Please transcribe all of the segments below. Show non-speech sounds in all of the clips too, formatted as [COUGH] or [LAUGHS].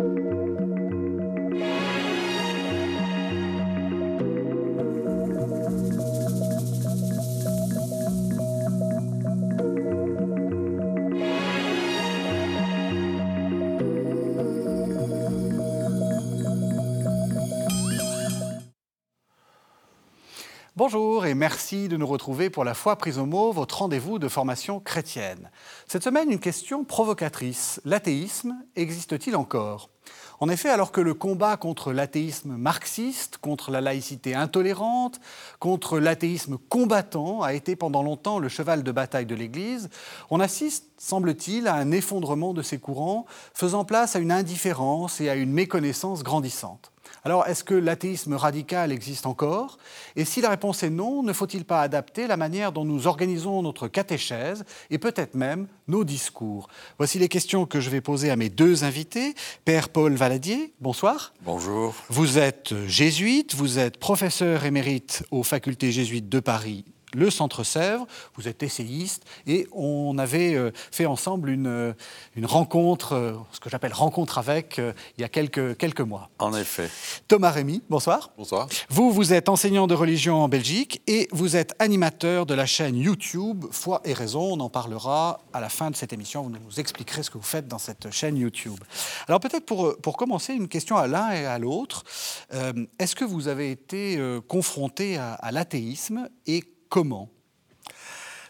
Bonjour et merci de nous retrouver pour la foi prise au mot, votre rendez-vous de formation chrétienne. Cette semaine, une question provocatrice. L'athéisme existe-t-il encore? En effet, alors que le combat contre l'athéisme marxiste, contre la laïcité intolérante, contre l'athéisme combattant a été pendant longtemps le cheval de bataille de l'Église, on assiste, semble-t-il, à un effondrement de ces courants, faisant place à une indifférence et à une méconnaissance grandissante. Alors, est-ce que l'athéisme radical existe encore? Et si la réponse est non, ne faut-il pas adapter la manière dont nous organisons notre catéchèse et peut-être même nos discours? Voici les questions que je vais poser à mes deux invités. Père Paul Valadier, bonsoir. Bonjour. Vous êtes jésuite, vous êtes professeur émérite aux facultés jésuites de Paris le Centre Sèvres, vous êtes essayiste, et on avait euh, fait ensemble une, euh, une rencontre, euh, ce que j'appelle rencontre avec, il y a quelques, quelques mois. En effet. Thomas Rémy, bonsoir. Bonsoir. Vous, vous êtes enseignant de religion en Belgique et vous êtes animateur de la chaîne YouTube Foi et Raison. On en parlera à la fin de cette émission. Vous nous expliquerez ce que vous faites dans cette chaîne YouTube. Alors peut-être pour, pour commencer, une question à l'un et à l'autre. Est-ce que vous avez été confronté à, à l'athéisme et comment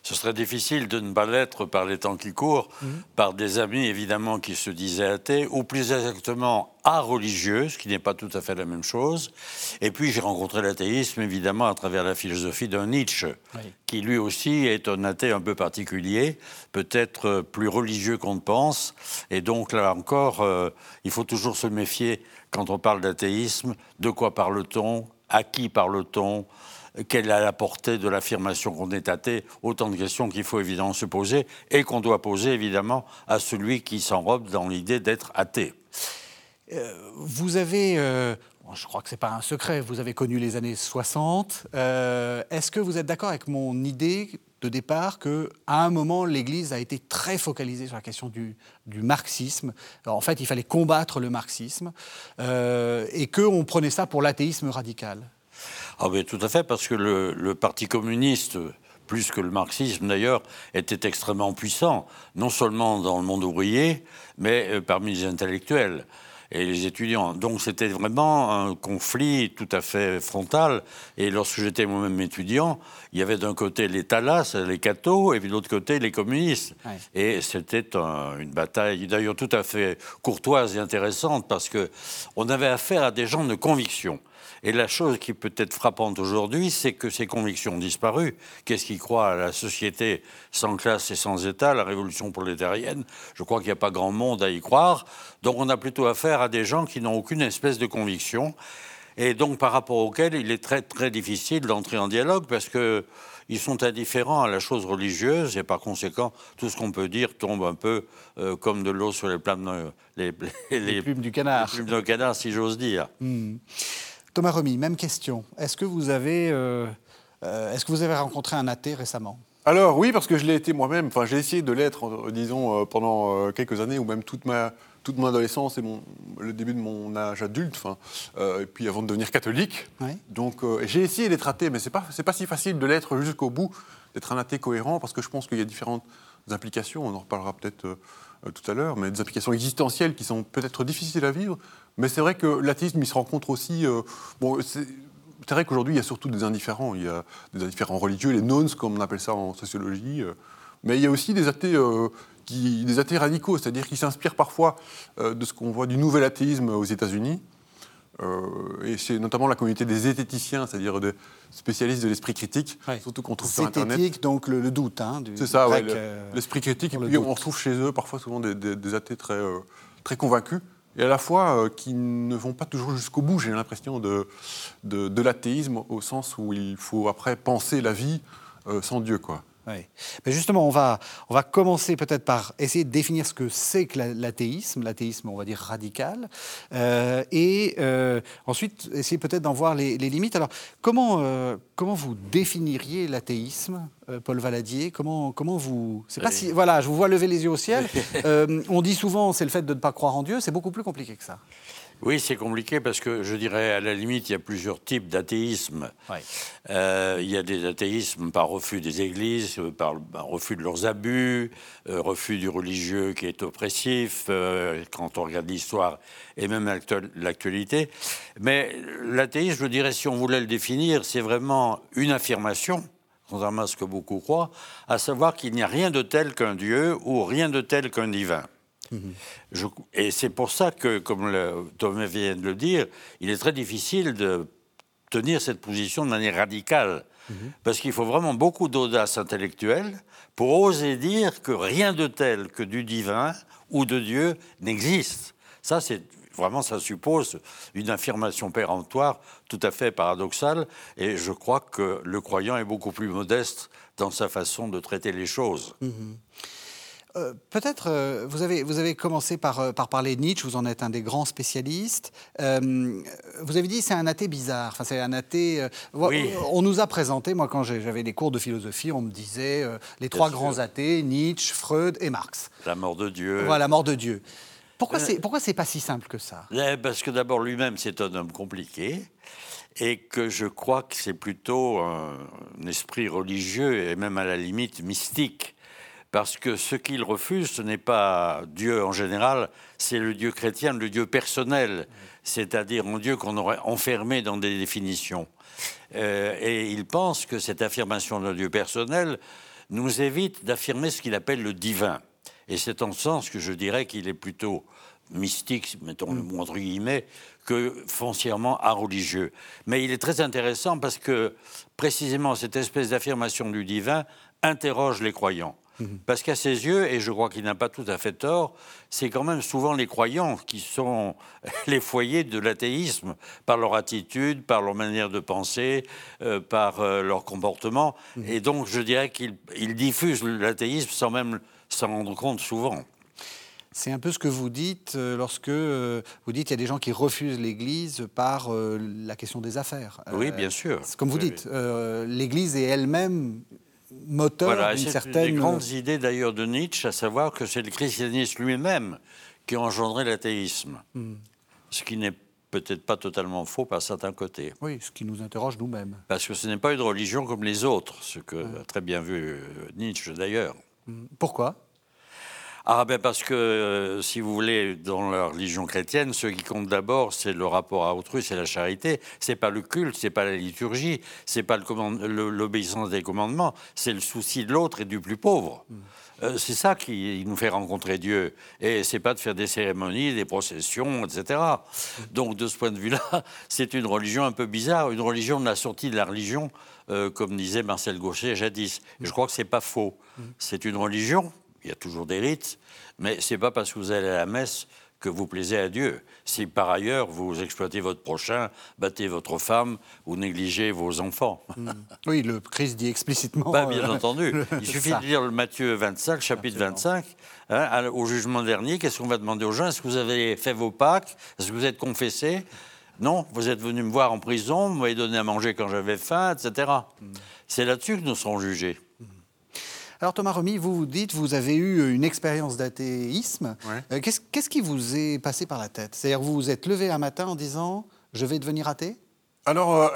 ce serait difficile de ne pas l'être par les temps qui courent, mhm. par des amis évidemment qui se disaient athées, ou plus exactement à religieux, ce qui n'est pas tout à fait la même chose. Et puis j'ai rencontré l'athéisme évidemment à travers la philosophie d'un Nietzsche, qui lui aussi est un athée un peu particulier, peut-être plus religieux qu'on ne pense. Et donc là encore, euh, il faut toujours se méfier quand on parle d'athéisme, de quoi parle-t-on, à qui parle-t-on quelle est la portée de l'affirmation qu'on est athée Autant de questions qu'il faut évidemment se poser et qu'on doit poser évidemment à celui qui s'enrobe dans l'idée d'être athée. Euh, vous avez, euh, je crois que ce n'est pas un secret, vous avez connu les années 60. Euh, est-ce que vous êtes d'accord avec mon idée de départ que à un moment l'Église a été très focalisée sur la question du, marxisme? en fait, il fallait combattre le marxisme et qu'on prenait ça pour l'athéisme radical. Ah oui, tout à fait, parce que le, Parti communiste, plus que le marxisme d'ailleurs, était extrêmement puissant, non seulement dans le monde ouvrier, mais euh, parmi les intellectuels et les étudiants. Donc c'était vraiment un conflit tout à fait frontal. Et lorsque j'étais moi-même étudiant, il y avait d'un côté les Talas, les cathos, et de l'autre côté les communistes. Et c'était une bataille, d'ailleurs tout à fait courtoise et intéressante, parce que on avait affaire à des gens de conviction. Et la chose qui peut être frappante aujourd'hui, c'est que ces convictions ont disparu. Qu'est-ce qui croit à la société sans classe et sans État, la révolution prolétarienne? Je crois qu'il n'y a pas grand monde à y croire. Donc on a plutôt affaire à des gens qui n'ont aucune espèce de conviction. Et donc par rapport auxquels il est très très difficile d'entrer en dialogue parce que ils sont indifférents à la chose religieuse et par conséquent, tout ce qu'on peut dire tombe un peu euh, comme de l'eau sur les, plumes, les, plumes du canard. Les plumes du canard, si j'ose dire. Hmm. Thomas Remy, même question. Est-ce que vous avez, euh, euh, est-ce que vous avez rencontré un athée récemment? Alors oui, parce que je l'ai été moi-même. Enfin, j'ai essayé de l'être, euh, disons, pendant quelques années, ou même toute ma toute mon adolescence et mon, le début de mon âge adulte, enfin, et puis avant de devenir catholique. Donc j'ai essayé d'être athée, mais c'est pas c'est pas si facile de l'être jusqu'au bout, d'être un athée cohérent, parce que je pense qu'il y a différentes implications. On en reparlera peut-être tout à l'heure, mais des applications existentielles qui sont peut-être difficiles à vivre mais c'est vrai que l'athéisme, il se rencontre aussi. Euh, c'est vrai qu'aujourd'hui, il y a surtout des indifférents. Il y a des indifférents religieux, les nones, comme on appelle ça en sociologie. Euh. mais il y a aussi des athées, euh, qui, des athées radicaux, c'est-à-dire qui s'inspirent parfois de ce qu'on voit du nouvel athéisme aux États-Unis. Et c'est notamment la communauté des zététiciens, c'est-à-dire des spécialistes de l'esprit critique, surtout qu'on trouve sur Internet. donc le, doute. Hein, c'est ça, l'esprit critique. Et puis on retrouve chez eux parfois souvent des, des athées très, très convaincus et à la fois euh, qui ne vont pas toujours jusqu'au bout, j'ai l'impression, de, de, l'athéisme, au sens où il faut après penser la vie euh, sans Dieu. quoi. Oui. Mais justement, on va, on va commencer peut-être par essayer de définir ce que c'est que l'athéisme, l'athéisme, on va dire radical, euh, et ensuite essayer peut-être d'en voir les, limites. Alors, comment, comment vous définiriez l'athéisme Paul Valadier? Comment, comment vous. C'est pas si. Voilà, je vous vois lever les yeux au ciel. [LAUGHS] on dit souvent c'est le fait de ne pas croire en Dieu. C'est beaucoup plus compliqué que ça. Oui, c'est compliqué parce que je dirais, à la limite, il y a plusieurs types d'athéisme. Euh, il y a des athéismes par refus des églises, euh, par, refus de leurs abus, euh, refus du religieux qui est oppressif, quand on regarde l'histoire et même l'actualité. Mais l'athéisme, je dirais, si on voulait le définir, c'est vraiment une affirmation contrairement à ce que beaucoup croient, à savoir qu'il n'y a rien de tel qu'un Dieu ou rien de tel qu'un divin et c'est pour ça que, comme Thomas vient de le dire, il est très difficile de tenir cette position de manière radicale. Parce qu'il faut vraiment beaucoup d'audace intellectuelle pour oser dire que rien de tel que du divin ou de Dieu n'existe. Ça, c'est vraiment, ça suppose une affirmation péremptoire tout à fait paradoxale. Et je crois que le croyant est beaucoup plus modeste dans sa façon de traiter les choses. Mhm. Euh, peut-être, euh, vous, avez, vous avez commencé par, euh, par parler de Nietzsche, vous en êtes un des grands spécialistes. vous avez dit c'est un athée bizarre, enfin, c'est un athée... On nous a présenté, moi quand j'avais des cours de philosophie, on me disait les trois grands athées, Nietzsche, Freud et Marx. La mort de Dieu. Voilà, la mort de Dieu. Pourquoi c'est pas si simple que ça? Eh, Parce que d'abord lui-même c'est un homme compliqué et que je crois que c'est plutôt un esprit religieux et même à la limite mystique parce que ce qu'il refuse, ce n'est pas Dieu en général, c'est le Dieu chrétien, le Dieu personnel, c'est-à-dire un Dieu qu'on aurait enfermé dans des définitions. Euh, et il pense que cette affirmation d'un Dieu personnel nous évite d'affirmer ce qu'il appelle le divin. Et c'est en ce sens que je dirais qu'il est plutôt mystique, mettons le mot entre guillemets, que foncièrement religieux. Mais il est très intéressant parce que précisément cette espèce d'affirmation du divin interroge les croyants. Mhm. Parce qu'à ses yeux, et je crois qu'il n'a pas tout à fait tort, c'est quand même souvent les croyants qui sont [LAUGHS] les foyers de l'athéisme, par leur attitude, par leur manière de penser, euh, par euh, leur comportement. Mhm. Et donc je dirais qu'ils diffusent l'athéisme sans même s'en rendre compte souvent. C'est un peu ce que vous dites euh, lorsque vous dites qu'il y a des gens qui refusent l'Église par la question des affaires. Oui, bien sûr. Comme vous dites, l'Église est elle-même moteur voilà, d'une certaine... une des grandes idées d'ailleurs de Nietzsche, à savoir que c'est le christianisme lui-même qui a engendré l'athéisme. Hmm. Ce qui n'est peut-être pas totalement faux par certains côtés. Oui, ce qui nous interroge nous-mêmes. Parce que ce n'est pas une religion comme les autres, ce que a très bien vu euh, Nietzsche d'ailleurs. Hmm. Pourquoi? Ah ben parce que, euh, si vous voulez, dans la religion chrétienne, ce qui compte d'abord, c'est le rapport à autrui, c'est la charité. C'est pas le culte, c'est pas la liturgie, c'est pas l'obéissance des commandements, c'est le souci de l'autre et du plus pauvre. Mm. Euh, c'est ça qui nous fait rencontrer Dieu. Et c'est pas de faire des cérémonies, des processions, etc. Donc de ce point de vue-là, [LAUGHS] c'est une religion un peu bizarre, une religion de la sortie de la religion, euh, comme disait Marcel Gaucher jadis. Et je crois que c'est pas faux. Mm. C'est une religion il y a toujours des rites, mais ce n'est pas parce que vous allez à la messe que vous plaisez à Dieu. Si par ailleurs vous exploitez votre prochain, battez votre femme ou négligez vos enfants. Hmm. Oui, le Christ dit explicitement. Bah, bien euh, entendu. Il suffit de lire le Matthieu 25, chapitre 25. Hein, au jugement dernier, qu'est-ce qu'on va demander aux gens? Est-ce que vous avez fait vos Pâques? Est-ce que vous êtes confessé Non, vous êtes venu me voir en prison, vous m'avez donné à manger quand j'avais faim, etc. Hmm. C'est là-dessus que nous serons jugés. Alors Thomas Remy, vous vous dites, vous avez eu une expérience d'athéisme. Euh, qu'est-ce qui vous est passé par la tête? C'est-à-dire vous vous êtes levé un matin en disant je vais devenir athée? Alors euh,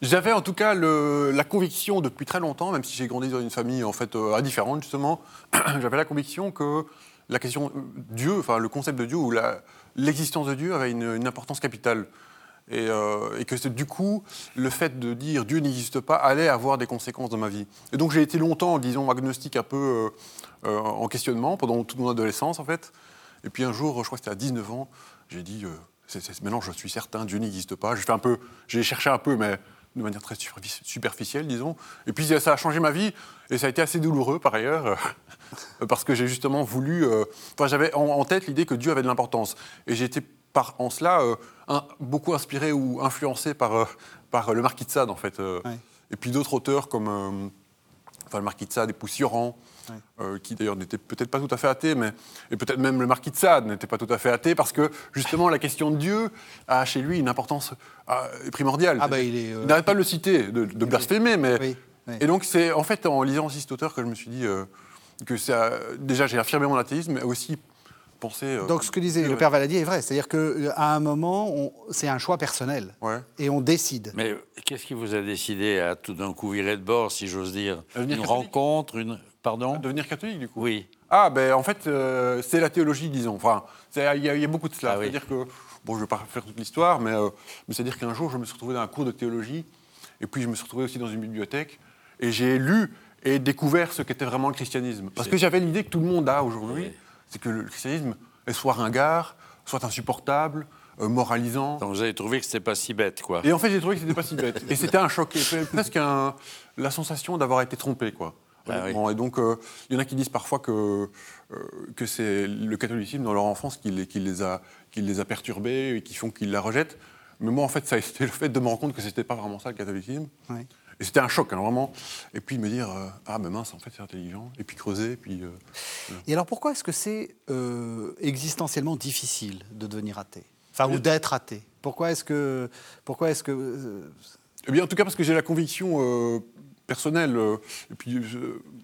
j'avais en tout cas la conviction depuis très longtemps, même si j'ai grandi dans une famille en fait euh, indifférente justement, [CLEARS THROAT] j'avais la conviction que la question Dieu, enfin le concept de Dieu ou l'existence de Dieu avait une importance capitale. Euh, et, que du coup, le fait de dire Dieu n'existe pas allait avoir des conséquences dans ma vie. Et donc j'ai été longtemps, disons, agnostique un peu euh, euh, en questionnement pendant toute mon adolescence en fait. Et puis un jour, je crois que c'était à 19 ans, j'ai dit maintenant je suis certain, Dieu n'existe pas. J'ai un peu, j'ai cherché un peu, mais de manière très superficielle, disons. Et puis ça a changé ma vie, et ça a été assez douloureux par ailleurs, [LAUGHS] parce que j'ai justement voulu. Enfin, j'avais en, tête l'idée que Dieu avait de l'importance, et j'ai en cela euh, beaucoup inspiré ou influencé par, euh, par le Marquis de Sade, en fait. Euh. Et puis d'autres auteurs comme enfin, le Marquis de Sade et Poussieran, qui d'ailleurs n'était peut-être pas tout à fait athée, mais et peut-être même le Marquis de Sade n'était pas tout à fait athée, parce que justement la question de Dieu a chez lui une importance primordiale. Ah bah, il n'arrête pas de le citer, de, blasphémer, mais Et donc, c'est en fait en lisant aussi cet auteur que je me suis dit que ça, déjà j'ai affirmé mon athéisme, mais aussi Euh, donc, ce que disait le père Valadier est vrai, c'est-à-dire qu'à un moment, c'est un choix personnel. Et on décide. Mais qu'est-ce qui vous a décidé à tout d'un coup virer de bord, si j'ose dire? Une rencontre, une. Pardon? Devenir catholique, du coup Oui. Ah, ben en fait, c'est la théologie, disons. Enfin, il y, a beaucoup de cela. Ah c'est-à-dire que Bon, je ne vais pas faire toute l'histoire, mais, euh, mais c'est-à-dire qu'un jour, je me suis retrouvé dans un cours de théologie, et puis je me suis retrouvé aussi dans une bibliothèque, et j'ai lu et découvert ce qu'était vraiment le christianisme. Parce que j'avais l'idée que tout le monde a aujourd'hui, c'est que le christianisme est soit ringard, soit insupportable, euh, moralisant. Donc vous avez trouvé que c'était pas si bête, quoi. Et en fait, j'ai trouvé que c'était pas si bête. Et c'était un choc, presque un, la sensation d'avoir été trompé, quoi. Ah et donc, euh, il y en a qui disent parfois que, que c'est le catholicisme dans leur enfance qui les, qui les a qui les a perturbés et qui font qu'ils la rejettent. Mais moi, en fait, ça a été le fait de me rendre compte que c'était pas vraiment ça le catholicisme. Et c'était un choc, hein, vraiment. Et puis me dire, euh, ah, mais mince, en fait, c'est intelligent. Et puis creuser, et puis. Euh, et alors, pourquoi est-ce que c'est euh, existentiellement difficile de devenir athée? Enfin, ou d'être athée? Pourquoi est-ce que. Pourquoi est-ce que. Eh bien, en tout cas, parce que j'ai la conviction personnelle, et puis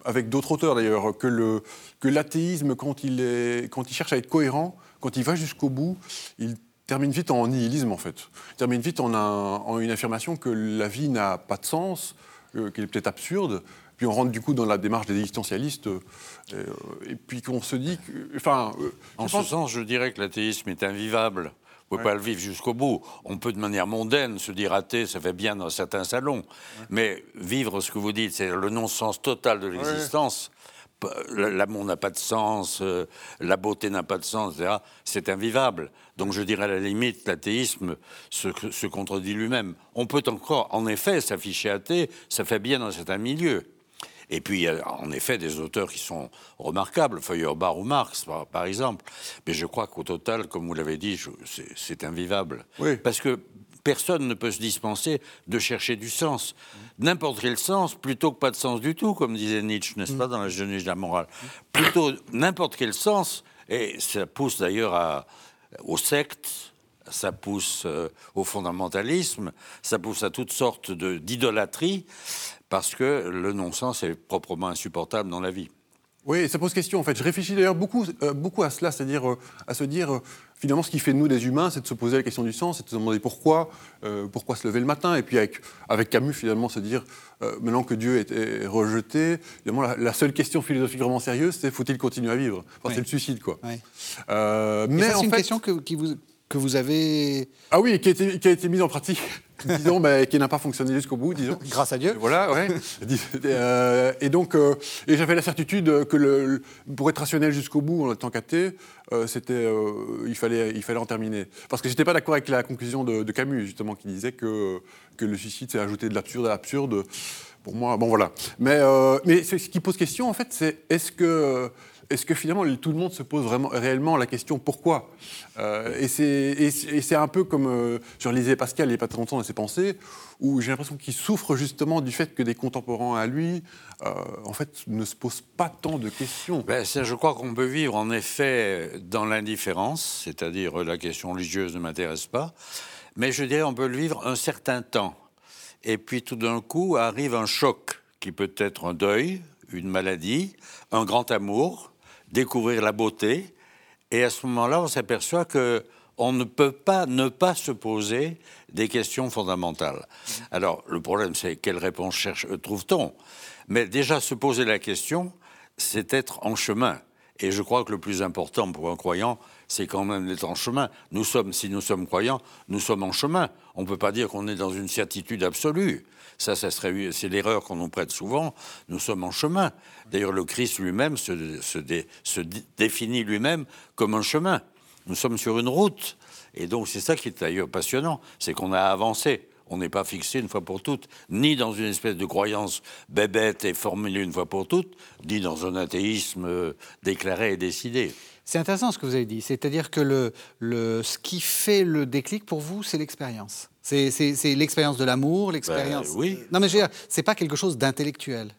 avec d'autres auteurs d'ailleurs, que l'athéisme, quand, il est, quand il cherche à être cohérent, quand il va jusqu'au bout, il termine vite en nihilisme, en fait. Termine vite en, une affirmation que la vie n'a pas de sens, euh, qu'elle est peut-être absurde. Puis on rentre du coup dans la démarche des existentialistes, euh, et puis qu'on se dit que. Enfin, euh, en ce sens, je dirais que l'athéisme est invivable. On ne peut pas le vivre jusqu'au bout. On peut de manière mondaine se dire athée, ça fait bien dans certains salons. Mais vivre ce que vous dites, c'est le non-sens total de l'existence l'amour n'a pas de sens, euh, la beauté n'a pas de sens, etc. C'est invivable. Donc je dirais à la limite, l'athéisme se, contredit lui-même. On peut encore, en effet, s'afficher athée, ça fait bien dans certains milieux. Et puis, il y a en effet des auteurs qui sont remarquables, Feuerbach ou Marx, par, exemple. Mais je crois qu'au total, comme vous l'avez dit, c'est invivable. Parce que personne ne peut se dispenser de chercher du sens. N'importe quel sens, plutôt que pas de sens du tout, comme disait Nietzsche, n'est-ce pas, dans la jeunesse de la morale. Plutôt n'importe quel sens, et ça pousse d'ailleurs aux sectes, ça pousse euh, au fondamentalisme, ça pousse à toutes sortes d'idolâtries, parce que le non-sens est proprement insupportable dans la vie. Oui, ça pose question en fait. Je réfléchis d'ailleurs beaucoup, euh, beaucoup à cela, c'est-à-dire euh, à se dire finalement, ce qui fait de nous des humains, c'est de se poser la question du sens, c'est de se demander pourquoi, euh, pourquoi se lever le matin. Et puis avec, avec Camus, finalement, se dire, euh, maintenant que Dieu est, rejeté, évidemment, la, seule question philosophique vraiment sérieuse, c'est faut-il continuer à vivre? C'est le suicide, quoi. Euh, mais c'est une question que, qui vous, que vous avez... Ah oui, qui a été, qui a été mise en pratique [LAUGHS] disons, bah, qui n'a pas fonctionné jusqu'au bout, disons. Grâce à Dieu. Voilà, ouais. [LAUGHS] Euh, et donc, euh, et j'avais la certitude que le, pour être rationnel jusqu'au bout en tant qu'athée, euh, c'était, il fallait, il fallait en terminer. Parce que j'étais pas d'accord avec la conclusion de, Camus, justement, qui disait que que le suicide, c'est ajouter de l'absurde à l'absurde. Pour moi, bon voilà. Mais, mais ce qui pose question, en fait, c'est est-ce que est-ce que finalement tout le monde se pose vraiment réellement la question pourquoi? Euh, Et c'est un peu comme euh, je lisais Pascal il n'y a pas très longtemps dans ses pensées, où j'ai l'impression qu'il souffre justement du fait que des contemporains à lui, euh, en fait, ne se posent pas tant de questions. Ben, je crois qu'on peut vivre en effet dans l'indifférence, c'est-à-dire la question religieuse ne m'intéresse pas, mais je dirais on peut le vivre un certain temps. Et puis tout d'un coup arrive un choc qui peut être un deuil, une maladie, un grand amour, découvrir la beauté. Et à ce moment-là, on s'aperçoit que on ne peut pas ne pas se poser des questions fondamentales. Alors, le problème, c'est quelle réponse cherche, euh, trouve-t-on? Mais déjà, se poser la question, c'est être en chemin. Et je crois que le plus important pour un croyant, c'est quand même d'être en chemin. Nous sommes, si nous sommes croyants, nous sommes en chemin. On ne peut pas dire qu'on est dans une certitude absolue. Ça, ça serait, c'est l'erreur qu'on nous prête souvent. Nous sommes en chemin. D'ailleurs, le Christ lui-même se, définit lui-même comme un chemin. Nous sommes sur une route. Et donc, c'est ça qui est d'ailleurs passionnant, c'est qu'on a avancé. On n'est pas fixé une fois pour toutes, ni dans une espèce de croyance bébête et formulée une fois pour toutes, ni dans un athéisme euh, déclaré et décidé. C'est intéressant ce que vous avez dit. C'est-à-dire que le, le, ce qui fait le déclic pour vous, c'est l'expérience. C'est l'expérience de l'amour, l'expérience. Ben, oui. Non, mais je veux dire, c'est pas quelque chose d'intellectuel.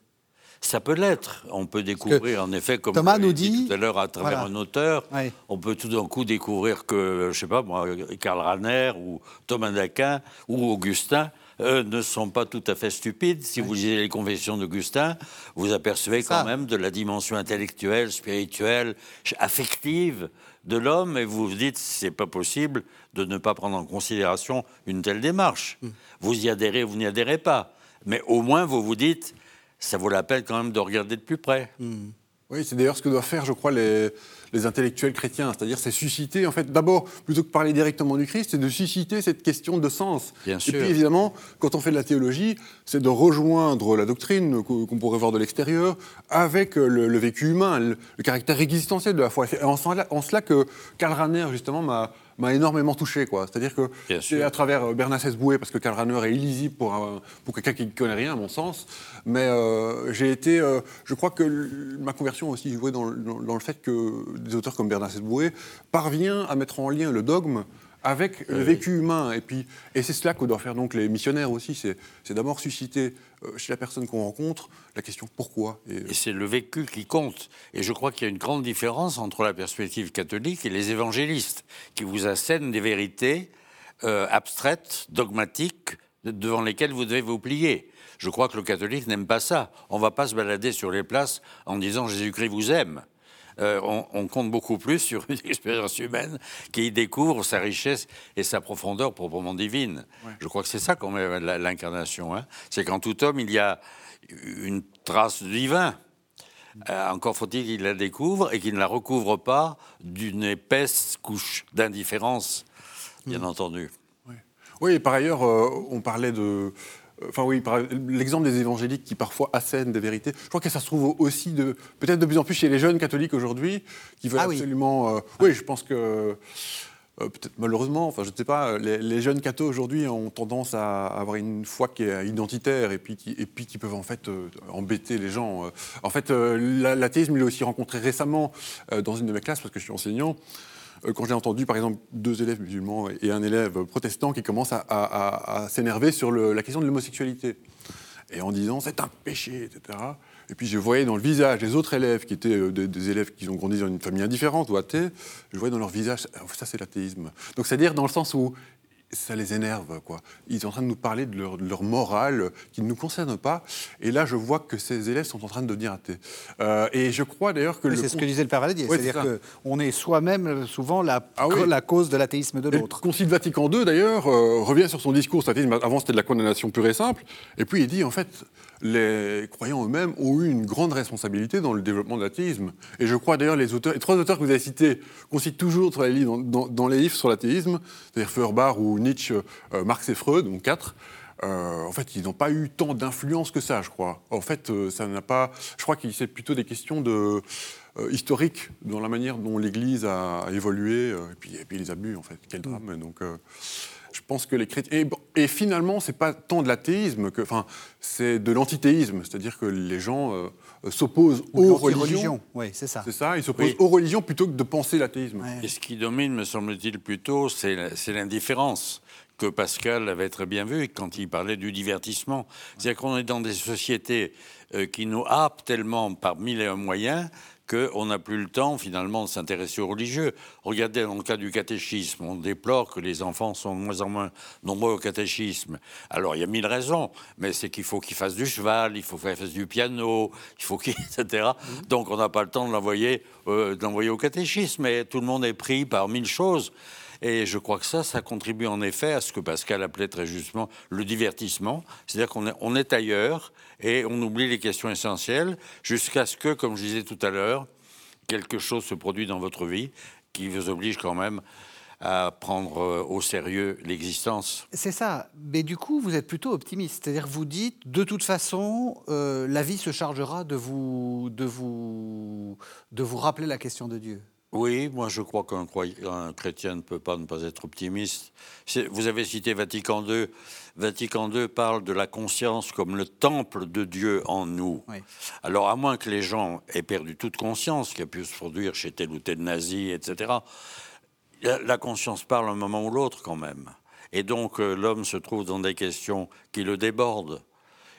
Ça peut l'être. On peut découvrir, en effet, comme Thomas nous dit, tout à l'heure à travers un auteur, on peut tout d'un coup découvrir que, je sais pas moi, Karl Rahner ou Thomas d'Aquin ou Augustin euh, ne sont pas tout à fait stupides. Si vous lisez les confessions d'Augustin, vous apercevez quand même de la dimension intellectuelle, spirituelle, affective de l'homme, et vous vous dites c'est pas possible de ne pas prendre en considération une telle démarche. Hmm. Vous y adhérez, vous n'y adhérez pas, mais au moins vous vous dites ça vaut la peine quand même de regarder de plus près. Hmm. Oui, c'est d'ailleurs ce que doivent faire, je crois, les, les intellectuels chrétiens. C'est-à-dire, c'est susciter, en fait, d'abord, plutôt que parler directement du Christ, c'est de susciter cette question de sens. Bien sûr. Et puis, évidemment, quand on fait de la théologie, c'est de rejoindre la doctrine qu'on pourrait voir de l'extérieur avec le, vécu humain, le, caractère existentiel de la foi. Et en, en cela que Karl Rahner, justement, m'a m'a énormément touché. quoi. C'est-à-dire que c'est à travers euh, Bernard Boué, parce que Karl Rahner est illisible pour, pour quelqu'un qui ne connaît rien, à mon sens, mais euh, j'ai été... Euh, je crois que ma conversion a aussi joué dans, dans, le fait que des auteurs comme Bernard Boué parvient à mettre en lien le dogme avec le vécu humain. Et, puis, et c'est cela que doivent faire donc les missionnaires aussi, c'est, d'abord susciter euh, chez la personne qu'on rencontre la question pourquoi? Et, c'est le vécu qui compte. Et je crois qu'il y a une grande différence entre la perspective catholique et les évangélistes, qui vous assènent des vérités euh, abstraites, dogmatiques, devant lesquelles vous devez vous plier. Je crois que le catholique n'aime pas ça. On ne va pas se balader sur les places en disant Jésus-Christ vous aime. Euh, on, compte beaucoup plus sur une [LAUGHS] expérience humaine qui découvre sa richesse et sa profondeur proprement divine. Je crois que c'est ça quand même l'incarnation. Hein. C'est qu'en tout homme, il y a une trace divin. Euh, encore faut-il qu'il la découvre et qu'il ne la recouvre pas d'une épaisse couche d'indifférence, bien hmm. entendu. Oui. et par ailleurs, euh, on parlait de, Enfin oui, l'exemple des évangéliques qui parfois assènent des vérités. Je crois que ça se trouve aussi de, peut-être de plus en plus chez les jeunes catholiques aujourd'hui qui veulent ah absolument. Euh, oui. je pense que euh, peut-être malheureusement, enfin je ne sais pas, les, jeunes cathos aujourd'hui ont tendance à avoir une foi qui est identitaire et puis qui, et puis qui peuvent en fait euh, embêter les gens. En fait, l'athéisme, il l'a aussi rencontré récemment dans une de mes classes parce que je suis enseignant. Euh, quand j'ai entendu, par exemple, deux élèves musulmans et un élève protestant qui commencent à, s'énerver sur la question de l'homosexualité, et en disant c'est un péché, etc. Et puis je voyais dans le visage des autres élèves, qui étaient euh, des, élèves qui ont grandi dans une famille indifférente ou athée, je voyais dans leur visage, ça c'est l'athéisme. Donc c'est-à-dire dans le sens où ça les énerve. Quoi. Ils sont en train de nous parler de leur, morale qui ne nous concerne pas. Et là, je vois que ces élèves sont en train de devenir athées. Euh, et je crois d'ailleurs que... c'est ce que disait le Père C'est-à-dire qu'on est soi-même souvent la, ah la cause de l'athéisme de l'autre. Le Concile Vatican II, d'ailleurs, euh, revient sur son discours Avant, c'était de la condamnation pure et simple. Et puis, il dit, en fait, les croyants eux-mêmes ont eu une grande responsabilité dans le développement de l'athéisme. Et je crois d'ailleurs les auteurs, les trois auteurs que vous avez cités, qu'on cite toujours dans les livres, dans, les livres sur l'athéisme, c'est-à-dire Feuerbach ou Nietzsche, euh, Marx et Freud, donc quatre, euh, en fait, ils n'ont pas eu tant d'influence que ça, je crois. En fait, euh, ça n'a pas. Je crois que c'est plutôt des questions de historiques dans la manière dont l'Église a, évolué, et puis, et, puis, les abus, en fait. Quel drame. Donc, je pense que les chrétiens. Et, et finalement, c'est pas tant de l'athéisme que. Enfin, c'est de l'antithéisme. C'est-à-dire que les gens euh, s'opposent aux religions. Oui, c'est ça. C'est ça, ils s'opposent aux religions plutôt que de penser l'athéisme. Et ce qui domine, me semble-t-il, plutôt, c'est l'indifférence que Pascal avait très bien vu quand il parlait du divertissement. C'est-à-dire qu'on est dans des sociétés euh, qui nous happent tellement par mille et un moyens qu'on n'a plus le temps finalement de s'intéresser aux religieux. Regardez dans le cas du catéchisme, on déplore que les enfants sont de moins en moins nombreux au catéchisme. Alors il y a mille raisons, mais c'est qu'il faut qu'ils fassent du cheval, il faut qu'ils fassent du piano, il faut qu'ils... [LAUGHS] etc. Mmh. Donc on n'a pas le temps de l'envoyer, euh, au catéchisme, mais tout le monde est pris par mille choses. Et je crois que ça, ça contribue en effet à ce que Pascal appelait très justement le divertissement. C'est-à-dire qu'on est, ailleurs et on oublie les questions essentielles jusqu'à ce que, comme je disais tout à l'heure, quelque chose se produise dans votre vie qui vous oblige quand même à prendre euh, au sérieux l'existence. C'est ça. Mais du coup, vous êtes plutôt optimiste. C'est-à-dire vous dites, de toute façon, euh, la vie se chargera de vous, de, vous, de vous rappeler la question de Dieu. Oui, moi je crois qu'un chrétien ne peut pas ne pas être optimiste. Vous avez cité Vatican II. Vatican II parle de la conscience comme le temple de Dieu en nous. Alors à moins que les gens aient perdu toute conscience qui a pu se produire chez tel ou tel nazi, etc., la conscience parle un moment ou l'autre quand même. Et donc euh, l'homme se trouve dans des questions qui le débordent.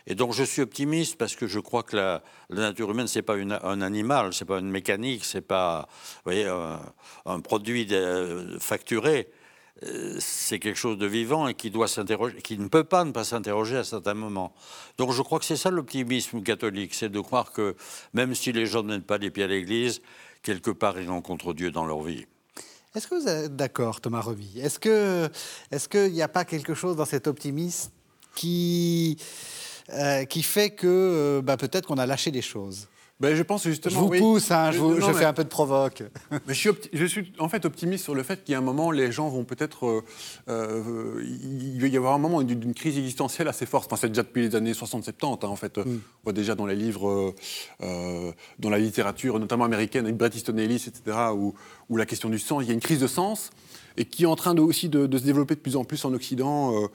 Et donc je suis optimiste parce que je crois que la, nature humaine, c'est pas un animal, c'est pas une mécanique, c'est pas un, produit facturé. Euh, c'est quelque chose de vivant et qui doit qui ne peut pas ne pas s'interroger à certains moments. Donc je crois que c'est ça l'optimisme catholique, c'est de croire que même si les gens ne mettent pas les pieds à l'église, quelque part ils rencontrent Dieu dans leur vie. Est-ce que vous êtes d'accord, Thomas Revy? Est-ce est-ce qu'il n'y a pas quelque chose dans cet optimisme qui, euh, qui fait que euh, bah, peut-être qu'on a lâché des choses ben, je pense justement. Je vous pousse, hein, je, fais un peu de provoque. [LAUGHS] Mais je, suis je, suis en fait optimiste sur le fait qu'il y a un moment, les gens vont peut-être. Euh, euh, il va y avoir un moment d'une crise existentielle assez forte. Enfin, c'est déjà depuis les années 60-70, hein, en fait. Mm. On voit déjà dans les livres, euh, dans la littérature, notamment américaine, avec Bret Easton Ellis, etc., où, où, la question du sens, il y a une crise de sens, et qui est en train de, aussi de, de se développer de plus en plus en Occident.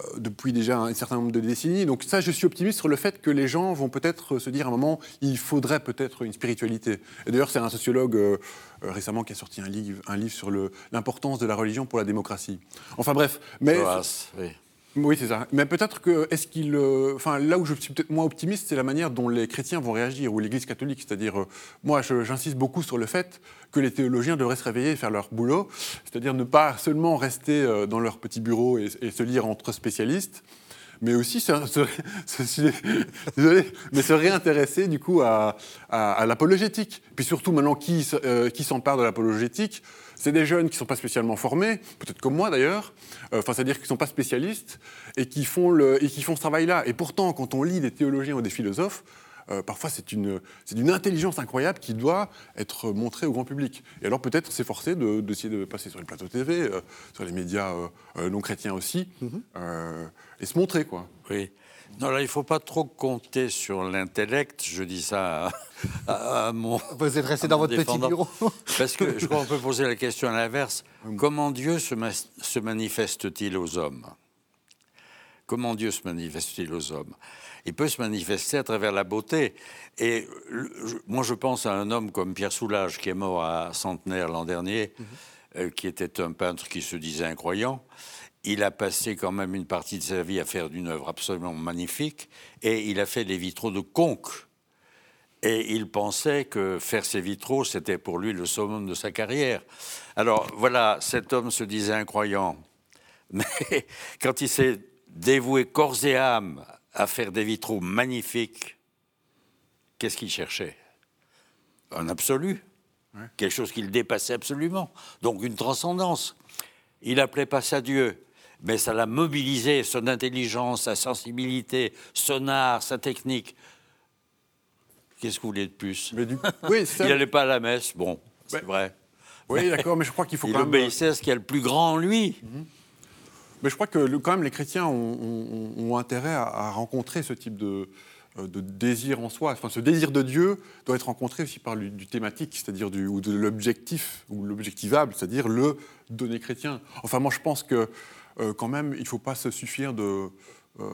Euh, depuis déjà un certain nombre de décennies. Donc ça, je suis optimiste sur le fait que les gens vont peut-être se dire à un moment, il faudrait peut-être une spiritualité. Et d'ailleurs, c'est un sociologue euh, euh, récemment qui a sorti un livre, un livre sur l'importance de la religion pour la démocratie. Enfin bref, mais... Oui, c'est ça. Mais peut-être que, est-ce qu'il. enfin, là où je suis peut-être moins optimiste, c'est la manière dont les chrétiens vont réagir, ou l'Église catholique. C'est-à-dire, moi, j'insiste beaucoup sur le fait que les théologiens devraient se réveiller et faire leur boulot, c'est-à-dire ne pas seulement rester euh, dans leur petit bureau et, se lire entre spécialistes, mais aussi se, [LAUGHS] réintéresser du coup à, l'apologétique. Puis surtout maintenant, qui, euh, qui s'empare de l'apologétique? C'est des jeunes qui ne sont pas spécialement formés, peut-être comme moi d'ailleurs, euh, enfin, c'est-à-dire qu'ils ne sont pas spécialistes et qui, font le, et qui font ce travail-là. Et pourtant, quand on lit des théologiens ou des philosophes, euh, parfois c'est une, intelligence incroyable qui doit être montrée au grand public. Et alors peut-être s'efforcer de, d'essayer de passer sur les plateaux TV, euh, sur les médias euh, non chrétiens aussi, mhm. et se montrer, quoi. Oui. Non, là, il ne faut pas trop compter sur l'intellect. Je dis ça à, mon. Vous êtes resté dans votre petit bureau. Parce que je crois qu'on peut poser la question à l'inverse. Comment Dieu se, se manifeste-t-il aux hommes? Comment Dieu se manifeste-t-il aux hommes? Il peut se manifester à travers la beauté. Et moi, je pense à un homme comme Pierre Soulages, qui est mort à centenaire l'an dernier, mhm. euh, qui était un peintre qui se disait incroyant. Il a passé quand même une partie de sa vie à faire d'une œuvre absolument magnifique, et il a fait des vitraux de conques. Et il pensait que faire ses vitraux, c'était pour lui le summum de sa carrière. Alors voilà, cet homme se disait incroyant. [LAUGHS] Mais quand il s'est dévoué corps et âme à faire des vitraux magnifiques, qu'est-ce qu'il cherchait? Un absolu, quelque chose qu'il dépassait absolument, donc une transcendance. Il appelait pas ça Dieu, mais ça l'a mobilisé, son intelligence, sa sensibilité, son art, sa technique. Qu'est-ce que vous voulez de plus? Oui, [LAUGHS] Il n'allait pas à la messe, bon, c'est vrai. Oui, d'accord, mais je crois qu'il faut [LAUGHS] quand même... Il obéissait à ce qu'il y a le plus grand en lui. Mhm. Mais je crois que quand même les chrétiens ont, intérêt à, rencontrer ce type de, euh, de, désir en soi. Enfin, ce désir de Dieu doit être rencontré aussi par du, thématique, c'est-à-dire du, ou de l'objectif, ou l'objectivable, c'est-à-dire le donné chrétien. Enfin, moi, je pense que euh, quand même, il ne faut pas se suffire de, euh,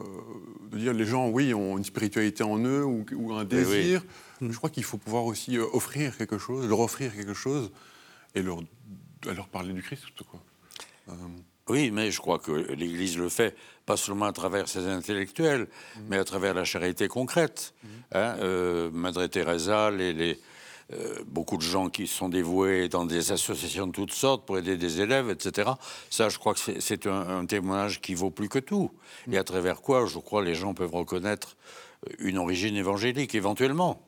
de dire les gens, oui, ont une spiritualité en eux ou, un eh désir. Je crois qu'il faut pouvoir aussi offrir quelque chose, leur offrir quelque chose et leur, leur parler du Christ. Quoi. Oui, mais je crois que l'Église le fait, pas seulement à travers ses intellectuels, mmh. mais à travers la charité concrète. Mmh. Hein, euh, Madre Teresa, les, euh, beaucoup de gens qui sont dévoués dans des associations de toutes sortes pour aider des élèves, etc. Ça, je crois que c'est un, témoignage qui vaut plus que tout. Et à travers quoi, je crois, les gens peuvent reconnaître une origine évangélique, éventuellement.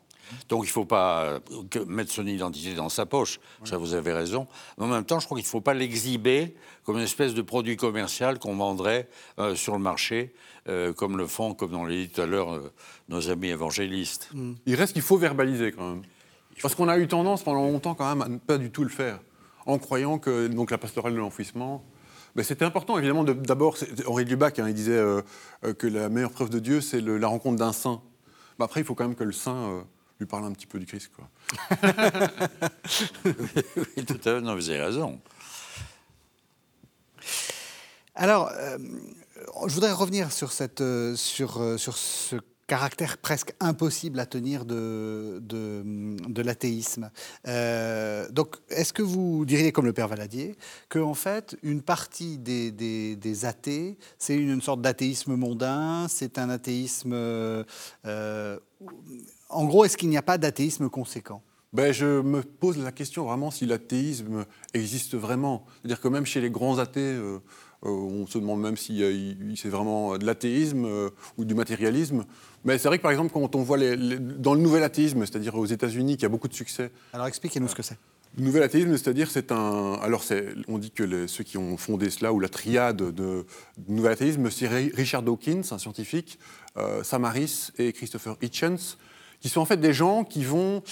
Donc il ne faut pas euh, mettre son identité dans sa poche, ça vous avez raison. Mais en même temps, je crois qu'il ne faut pas l'exhiber comme une espèce de produit commercial qu'on vendrait euh, sur le marché, euh, comme le font, comme on l'a dit tout à l'heure, nos amis évangélistes. Mm. Il reste qu'il faut verbaliser quand même. Parce qu'on a eu tendance pendant longtemps quand même à ne pas du tout le faire, en croyant que donc, la pastorale de l'enfouissement, ben, c'était important, évidemment. D'abord, Henri Dubac, hein, il disait que la meilleure preuve de Dieu, c'est la rencontre d'un saint. Ben, après, il faut quand même que le saint lui parler un petit peu du Christ. Quoi. [LAUGHS] oui, tout à fait, non, vous avez raison. Alors, euh, je voudrais revenir sur, cette, euh, sur, euh, sur ce caractère presque impossible à tenir de, de, l'athéisme. Euh, donc, est-ce que vous diriez, comme le père Valadier, que en fait, une partie des, des, athées, c'est une, sorte d'athéisme mondain, c'est un athéisme... Euh, en gros, est-ce qu'il n'y a pas d'athéisme conséquent? Ben, je me pose la question vraiment si l'athéisme existe vraiment. C'est-à-dire que même chez les grands athées, euh, on se demande même si c'est vraiment de l'athéisme ou du matérialisme. Mais c'est vrai que par exemple, quand on voit dans le nouvel athéisme, c'est-à-dire aux États-Unis, qui a beaucoup de succès. Alors expliquez-nous ce que c'est. Le nouvel athéisme, c'est-à-dire, c'est un. Alors, on dit que ceux qui ont fondé cela, ou la triade de, nouvel athéisme, c'est Richard Dawkins, un scientifique, Sam Harris et Christopher Hitchens, qui sont en fait des gens qui vont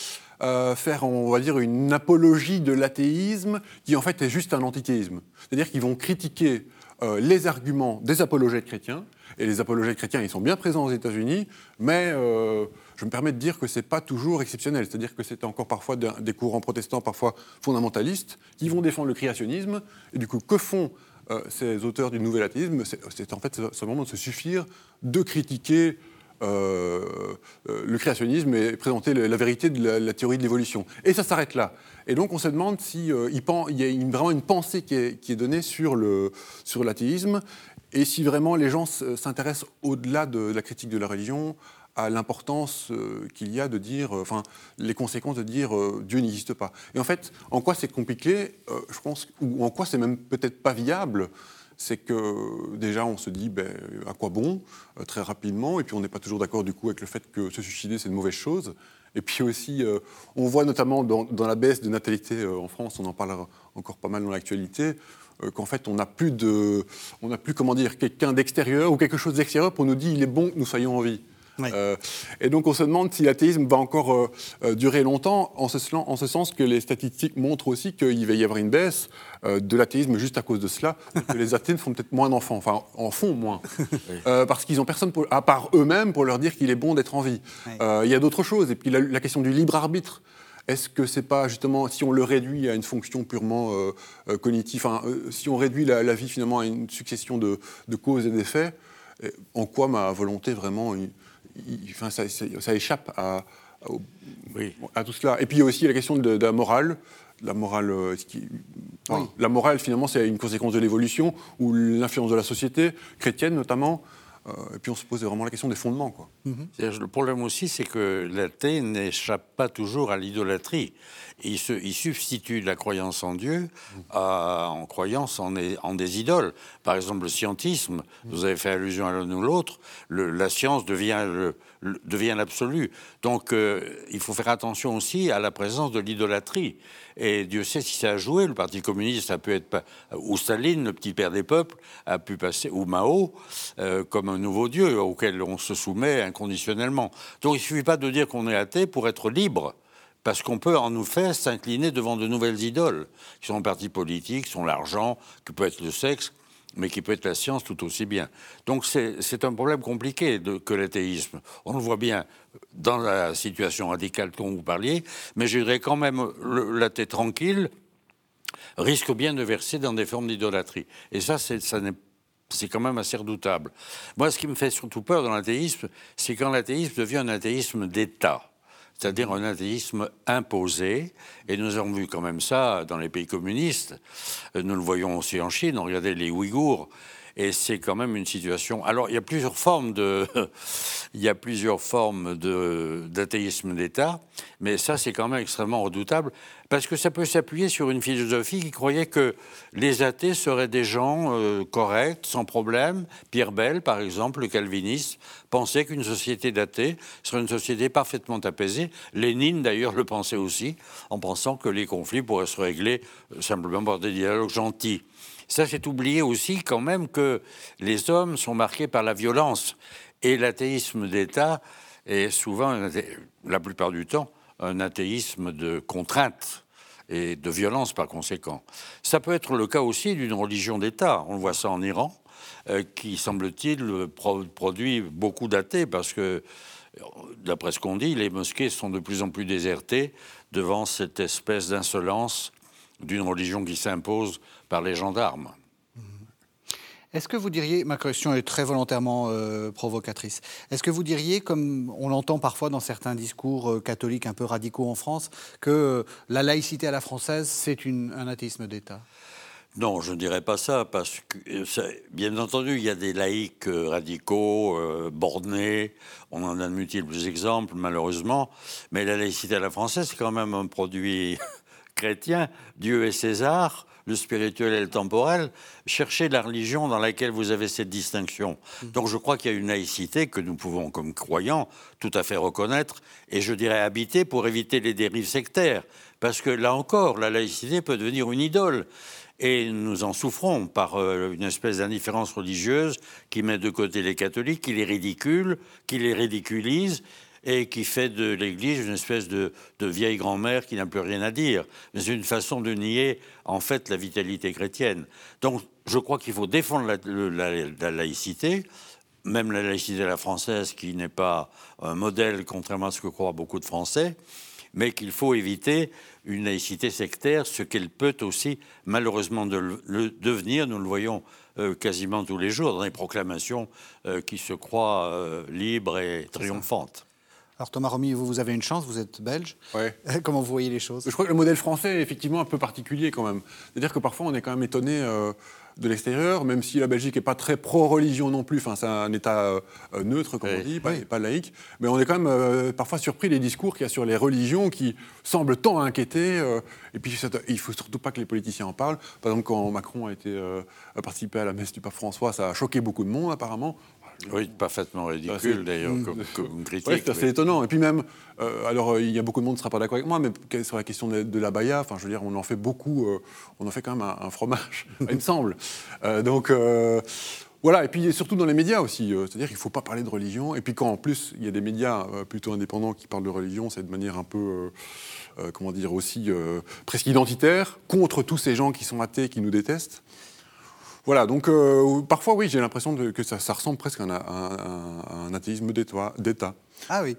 euh, faire, on va dire, une apologie de l'athéisme qui en fait est juste un antithéisme. C'est-à-dire qu'ils vont critiquer euh, les arguments des apologètes chrétiens, et les apologètes chrétiens, ils sont bien présents aux États-Unis, mais euh, je me permets de dire que ce n'est pas toujours exceptionnel. C'est-à-dire que c'est encore parfois des courants protestants, parfois fondamentalistes, qui vont défendre le créationnisme. Et du coup, que font ces auteurs du nouvel athéisme? C'est en fait moment de se suffire de critiquer euh, euh, le créationnisme et présenter la vérité de la, théorie de l'évolution. Et ça s'arrête là. Et donc on se demande s'il euh, il y a vraiment une pensée qui est, donnée sur l'athéisme et si vraiment les gens s'intéressent au-delà de la critique de la religion à l'importance qu'il y a de dire, enfin, les conséquences de dire Dieu n'existe pas. Et en fait, en quoi c'est compliqué, je pense, ou en quoi c'est même peut-être pas viable, c'est que déjà on se dit ben, à quoi bon euh, très rapidement, et puis on n'est pas toujours d'accord du coup avec le fait que se suicider c'est une mauvaise chose. Et puis aussi, euh, on voit notamment dans, la baisse de natalité euh, en France, on en parle encore pas mal dans l'actualité, qu'en fait on n'a plus de, on n'a plus comment dire quelqu'un d'extérieur ou quelque chose d'extérieur pour nous dire il est bon que nous soyons en vie. Euh, et donc on se demande si l'athéisme va encore euh, euh, durer longtemps, en ce, en ce, sens que les statistiques montrent aussi qu'il va y avoir une baisse de l'athéisme juste à cause de cela, [LAUGHS] que les athées font peut-être moins d'enfants, enfin en font moins, [LAUGHS] parce qu'ils n'ont personne à part eux-mêmes pour leur dire qu'il est bon d'être en vie. Il y a d'autres choses, et puis la, question du libre arbitre. Est-ce que c'est pas justement, si on le réduit à une fonction purement cognitive, si on réduit la, vie finalement à une succession de, de causes et d'effets, en quoi ma volonté vraiment enfin, ça, échappe à, à, tout cela? Et puis il y a aussi la question de, la morale. La morale, euh, la morale, finalement, c'est une conséquence de l'évolution ou l'influence de la société, chrétienne notamment. Euh, et puis on se pose vraiment la question des fondements. Quoi. Le problème aussi, c'est que l'athée n'échappe pas toujours à l'idolâtrie. Il, se, il substitue la croyance en Dieu en croyance en, en, des idoles. Par exemple, le scientisme, vous avez fait allusion à l'un ou l'autre, la science devient le, devient l'absolu. Donc euh, il faut faire attention aussi à la présence de l'idolâtrie. Et Dieu sait si ça a joué. Le Parti communiste a pu être, ou Staline, le petit père des peuples, a pu passer, ou Mao, euh, comme un nouveau Dieu auquel on se soumet inconditionnellement. Donc il ne suffit pas de dire qu'on est athée pour être libre. Parce qu'on peut en nous faire s'incliner devant de nouvelles idoles, qui sont le parti politique, qui sont l'argent, qui peut être le sexe, mais qui peut être la science tout aussi bien. Donc c'est un problème compliqué que l'athéisme. On le voit bien dans la situation radicale dont vous parliez, mais je dirais quand même l'athée tranquille risque bien de verser dans des formes d'idolâtrie. Et ça, c'est quand même assez redoutable. Moi, ce qui me fait surtout peur dans l'athéisme, c'est quand l'athéisme devient un athéisme d'État c'est-à-dire un athéisme imposé. Et nous avons vu quand même ça dans les pays communistes. Nous le voyons aussi en Chine. On regardait les Ouïghours. Et c'est quand même une situation. Alors, il y a plusieurs formes de, [LAUGHS] il y a plusieurs formes d'athéisme d'État, mais ça, c'est quand même extrêmement redoutable parce que ça peut s'appuyer sur une philosophie qui croyait que les athées seraient des gens euh, corrects, sans problème. Pierre Bell, par exemple, le calviniste, pensait qu'une société d'athées serait une société parfaitement apaisée. Lénine, d'ailleurs, le pensait aussi, en pensant que les conflits pourraient se régler euh, simplement par des dialogues gentils. Ça, c'est oublier aussi quand même que les hommes sont marqués par la violence. Et l'athéisme d'État est souvent, la plupart du temps, un athéisme de contrainte et de violence par conséquent. Ça peut être le cas aussi d'une religion d'État. On voit ça en Iran, euh, qui semble-t-il produit beaucoup d'athées parce que, d'après ce qu'on dit, les mosquées sont de plus en plus désertées devant cette espèce d'insolence d'une religion qui s'impose par les gendarmes. Est-ce que vous diriez, ma question est très volontairement euh, provocatrice, est-ce que vous diriez, comme on l'entend parfois dans certains discours euh, catholiques un peu radicaux en France, que la laïcité à la française, c'est un athéisme d'État? Non, je ne dirais pas ça, parce que, euh, bien entendu, il y a des laïcs radicaux, bornés, on en a de multiples exemples, malheureusement, mais la laïcité à la française, c'est quand même un produit [LAUGHS] chrétien, Dieu et César, le spirituel et le temporel, cherchez la religion dans laquelle vous avez cette distinction. Mmh. Donc je crois qu'il y a une laïcité que nous pouvons, comme croyants, tout à fait reconnaître, et je dirais habiter pour éviter les dérives sectaires. Parce que là encore, la laïcité peut devenir une idole. Et nous en souffrons par euh, une espèce d'indifférence religieuse qui met de côté les catholiques, qui les ridicule, qui les ridiculise et qui fait de l'Église une espèce de, vieille grand-mère qui n'a plus rien à dire. C'est une façon de nier en fait la vitalité chrétienne. Donc je crois qu'il faut défendre la, laïcité, même la laïcité à la française qui n'est pas un modèle contrairement à ce que croient beaucoup de Français, mais qu'il faut éviter une laïcité sectaire, ce qu'elle peut aussi malheureusement devenir. Nous le voyons euh, quasiment tous les jours dans les proclamations euh, qui se croient euh, libres et triomphantes. Alors Thomas Romy, vous, vous avez une chance, vous êtes belge. [LAUGHS] Comment vous voyez les choses? Je crois que le modèle français est effectivement un peu particulier quand même. C'est-à-dire que parfois on est quand même étonné euh, de l'extérieur, même si la Belgique n'est pas très pro-religion non plus, enfin c'est un État euh, neutre comme on dit, pas, pas, laïque, mais on est quand même euh, parfois surpris des discours qu'il y a sur les religions qui semblent tant inquiéter. et puis il faut surtout pas que les politiciens en parlent. Par exemple quand Macron a été a participé à la messe du pape François, ça a choqué beaucoup de monde apparemment. Oui, parfaitement ridicule d'ailleurs, mm. comme, critique. Oui, c'est assez étonnant. Et puis même, euh, alors euh, il y a beaucoup de monde qui ne sera pas d'accord avec moi, mais sur la question de, la baya, enfin je veux dire, on en fait beaucoup, euh, on en fait quand même un, fromage, [LAUGHS] il me semble. donc voilà, et puis surtout dans les médias aussi, c'est-à-dire qu'il ne faut pas parler de religion. Et puis quand en plus il y a des médias plutôt indépendants qui parlent de religion, c'est de manière un peu, comment dire, aussi presque identitaire, contre tous ces gens qui sont athées, qui nous détestent. Voilà, donc euh, parfois, oui, j'ai l'impression que ça, ressemble presque à un, athéisme d'État. Ah oui.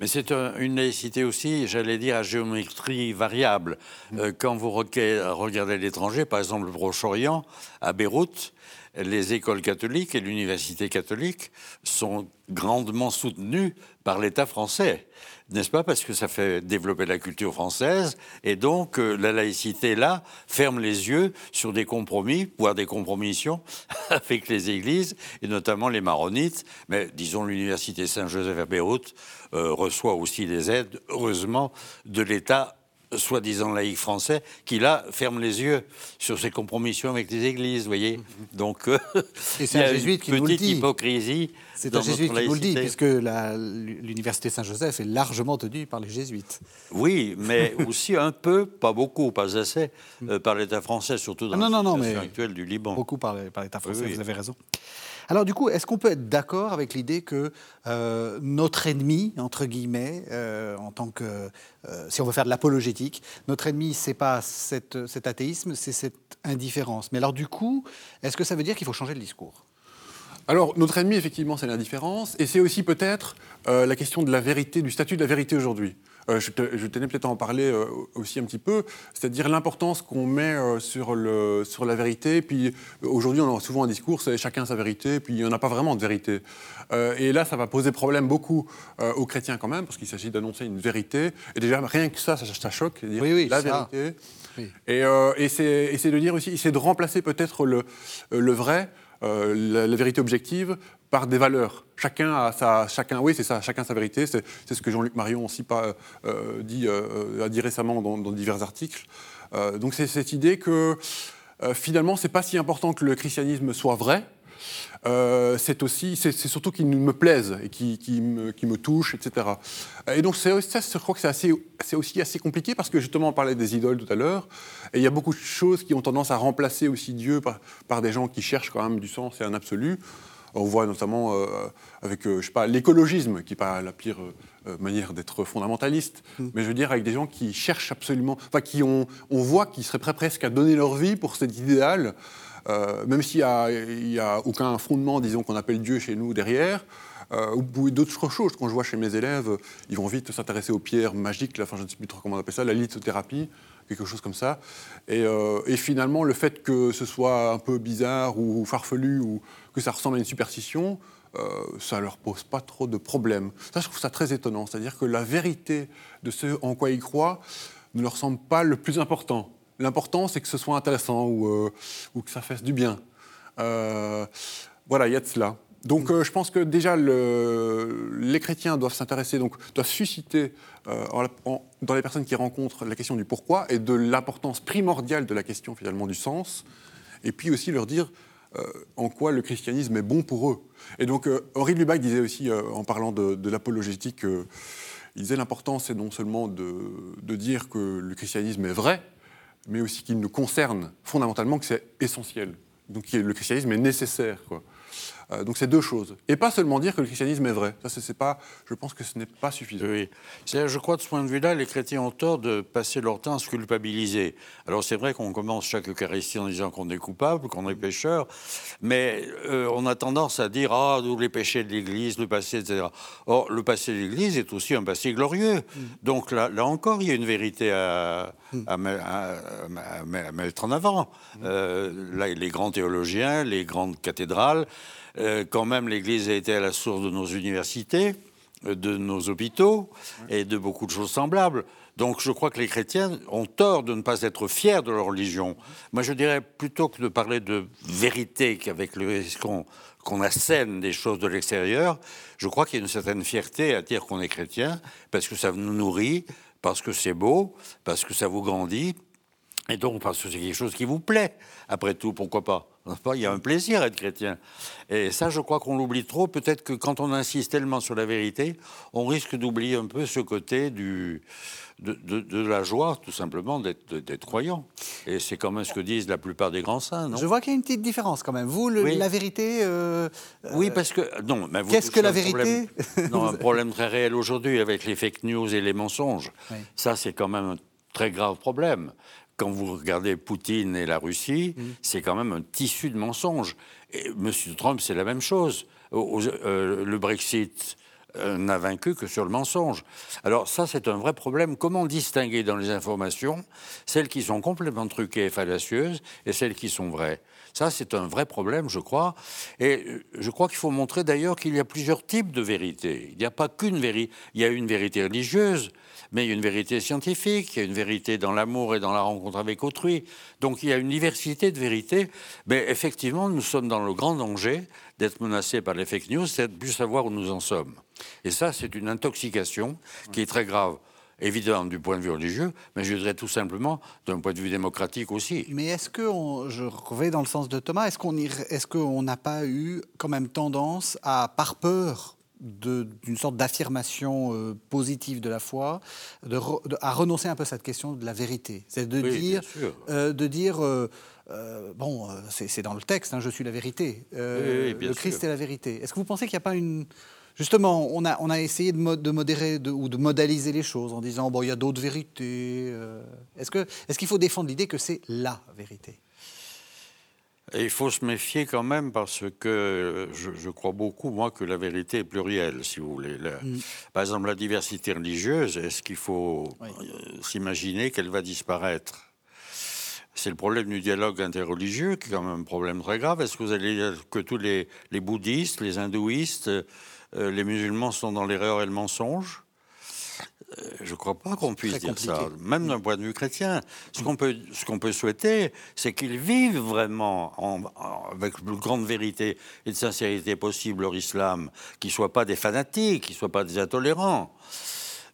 Mais c'est une laïcité aussi, j'allais dire, à géométrie variable. Mm. Euh, quand vous regardez l'étranger, par exemple le Proche-Orient, à Beyrouth, les écoles catholiques et l'université catholique sont grandement soutenues par l'État français n'est-ce pas? Parce que ça fait développer la culture française, et donc euh, la laïcité, là, ferme les yeux sur des compromis, voire des compromissions [LAUGHS] avec les églises, et notamment les maronites. Mais disons, l'université Saint-Joseph à Beyrouth euh, reçoit aussi des aides, heureusement, de l'État soi-disant laïc français qui là ferme les yeux sur ses compromissions avec les églises, vous voyez. Donc euh, c'est un jésuite qui nous le dit. hypocrisie. C'est un jésuite qui nous le dit, puisque l'université Saint-Joseph est largement tenue par les jésuites. Oui, mais [LAUGHS] aussi un peu, pas beaucoup, pas assez, euh, par l'État français, surtout dans ah la situation actuelle du Liban. Beaucoup par, l'État français, vous avez raison. Alors du coup, est-ce qu'on peut être d'accord avec l'idée que euh, notre ennemi, entre guillemets, euh, en tant que, euh, si on veut faire de l'apologétique, notre ennemi, c'est pas cet athéisme, c'est cette indifférence. Mais alors du coup, est-ce que ça veut dire qu'il faut changer le discours? Alors, notre ennemi, effectivement, c'est l'indifférence, et c'est aussi peut-être la question de la vérité, du statut de la vérité aujourd'hui. Euh, je, tenais peut-être à en parler euh, aussi un petit peu, c'est-à-dire l'importance qu'on met euh, sur, le, sur la vérité. Puis aujourd'hui, on a souvent un discours, c'est chacun sa vérité, puis il n'y en a pas vraiment de vérité. et là, ça va poser problème beaucoup aux chrétiens quand même, parce qu'il s'agit d'annoncer une vérité. Et déjà, rien que ça, ça, choque, dire oui, oui, la vérité. Et, et c'est de dire aussi, c'est de remplacer peut-être le, le vrai la, la, vérité objective par des valeurs. Chacun a sa, chacun, oui, c'est ça, chacun sa vérité. C'est, ce que Jean-Luc Marion aussi pas, euh, dit, euh, a dit récemment dans, divers articles. Euh, donc c'est cette idée que finalement, c'est pas si important que le christianisme soit vrai. c'est aussi, c'est, surtout qu'il me plaise et qui, qui, me, qui, me, touche, etc. Et donc ça, je crois que c'est, assez, aussi assez compliqué parce que justement on parlait des idoles tout à l'heure, et il y a beaucoup de choses qui ont tendance à remplacer aussi Dieu par, par des gens qui cherchent quand même du sens et un absolu. On voit notamment euh, avec, euh, je sais pas, l'écologisme, qui n'est pas la pire euh, manière d'être fondamentaliste, mm. mais je veux dire avec des gens qui cherchent absolument, enfin qui ont, on voit qu'ils seraient prêts presque à donner leur vie pour cet idéal, même s'il n'y a, a, aucun fondement, disons, qu'on appelle Dieu chez nous derrière. Euh, ou d'autres choses. Quand je vois chez mes élèves, ils vont vite s'intéresser aux pierres magiques, enfin, je ne sais plus trop comment on appelle ça, la lithothérapie, quelque chose comme ça. Et, euh, et, finalement, le fait que ce soit un peu bizarre ou farfelu ou que ça ressemble à une superstition, euh, ça ne leur pose pas trop de problèmes. Ça, je trouve ça très étonnant. C'est-à-dire que la vérité de ce en quoi ils croient ne leur semble pas le plus important. L'important, c'est que ce soit intéressant ou, euh, ou, que ça fasse du bien. Voilà, il y a de cela. Donc je pense que déjà le, les chrétiens doivent s'intéresser, donc doivent susciter dans les personnes qui rencontrent la question du pourquoi et de l'importance primordiale de la question finalement du sens, et puis aussi leur dire euh, en quoi le christianisme est bon pour eux. Et donc, euh, Henri Lubac disait aussi, euh, en parlant de, l'apologétique, il disait l'important, c'est non seulement de, de, dire que le christianisme est vrai, mais aussi qu'il nous concerne fondamentalement, que c'est essentiel. Donc, le christianisme est nécessaire. Euh, donc c'est deux choses. Et pas seulement dire que le christianisme est vrai. Ça, c'est pas, je pense que ce n'est pas suffisant. Oui. Je crois de ce point de vue-là, les chrétiens ont tort de passer leur temps à se culpabiliser. Alors c'est vrai qu'on commence chaque Eucharistie en disant qu'on est coupable, qu'on est pécheur, mais euh, on a tendance à dire ah tous les péchés de l'Église, le passé, etc. Or le passé de l'Église est aussi un passé glorieux. Mm. Donc là, là encore, il y a une vérité à, à, mettre en avant. Mm. Euh, les grands théologiens, les grandes cathédrales. Euh, quand même, l'Église a été à la source de nos universités, euh, de nos hôpitaux et de beaucoup de choses semblables. Donc je crois que les chrétiens ont tort de ne pas être fiers de leur religion. Moi je dirais plutôt que de parler de vérité qu'avec le qu'on assène des choses de l'extérieur, je crois qu'il y a une certaine fierté à dire qu'on est chrétien parce que ça nous nourrit, parce que c'est beau, parce que ça vous grandit, et donc parce que c'est quelque chose qui vous plaît. Après tout, pourquoi pas il y a un plaisir à être chrétien. Et ça, je crois qu'on l'oublie trop. Peut-être que quand on insiste tellement sur la vérité, on risque d'oublier un peu ce côté du, de, la joie, tout simplement, d'être croyant. Et c'est quand même ce que disent la plupart des grands saints, non? Je vois qu'il y a une petite différence quand même. Vous, la vérité... Euh, oui, parce que... Non, mais Qu'est-ce que la vérité? Non, un [LAUGHS] problème très réel aujourd'hui avec les fake news et les mensonges. Ça, c'est quand même un très grave problème quand vous regardez Poutine et la Russie, mm. c'est quand même un tissu de mensonges. Et M. Trump, c'est la même chose. Euh, le Brexit euh, n'a vaincu que sur le mensonge. Alors ça, c'est un vrai problème. Comment distinguer dans les informations celles qui sont complètement truquées et fallacieuses et celles qui sont vraies? Ça, c'est un vrai problème, je crois. Et euh, je crois qu'il faut montrer d'ailleurs qu'il y a plusieurs types de vérités. Il n'y a pas qu'une vérité. Il y a une vérité religieuse, mais il y a une vérité scientifique, il y a une vérité dans l'amour et dans la rencontre avec autrui. Donc il y a une diversité de vérités. Mais effectivement, nous sommes dans le grand danger d'être menacés par les fake news, c'est de plus savoir où nous en sommes. Et ça, c'est une intoxication qui est très grave évidemment du point de vue religieux, mais je dirais tout simplement d'un point de vue démocratique aussi. Mais est-ce que, je vais dans le sens de Thomas, est-ce qu'on n'a pas eu quand même tendance à, par peur d'une sorte d'affirmation euh, positive de la foi, de, à renoncer un peu à cette question de la vérité. C'est de, dire, euh, de dire, euh, bon, c'est dans le texte, hein, je suis la vérité, le Christ est la vérité. Est-ce que vous pensez qu'il n'y a pas une... Justement, on a, on a essayé de, de modérer ou de modaliser les choses en disant, bon, il y a d'autres vérités. Est-ce qu'il est qu'il faut défendre l'idée que c'est la vérité? Et il faut se méfier quand même parce que je, crois beaucoup, moi, que la vérité est plurielle, si vous voulez. Mm. Par exemple, la diversité religieuse, est-ce qu'il faut euh, s'imaginer qu'elle va disparaître? C'est le problème du dialogue interreligieux, qui est quand même un problème très grave. Est-ce que vous allez dire que tous les, les bouddhistes, les hindouistes, euh, les musulmans sont dans l'erreur et le mensonge? euh, je ne crois pas qu'on puisse dire ça, même d'un point de vue chrétien. Ce qu'on peut, ce qu'on peut souhaiter, c'est qu'ils vivent vraiment avec le plus grande vérité et de sincérité possible leur islam, qu'ils ne soient pas des fanatiques, qu'ils ne soient pas des intolérants.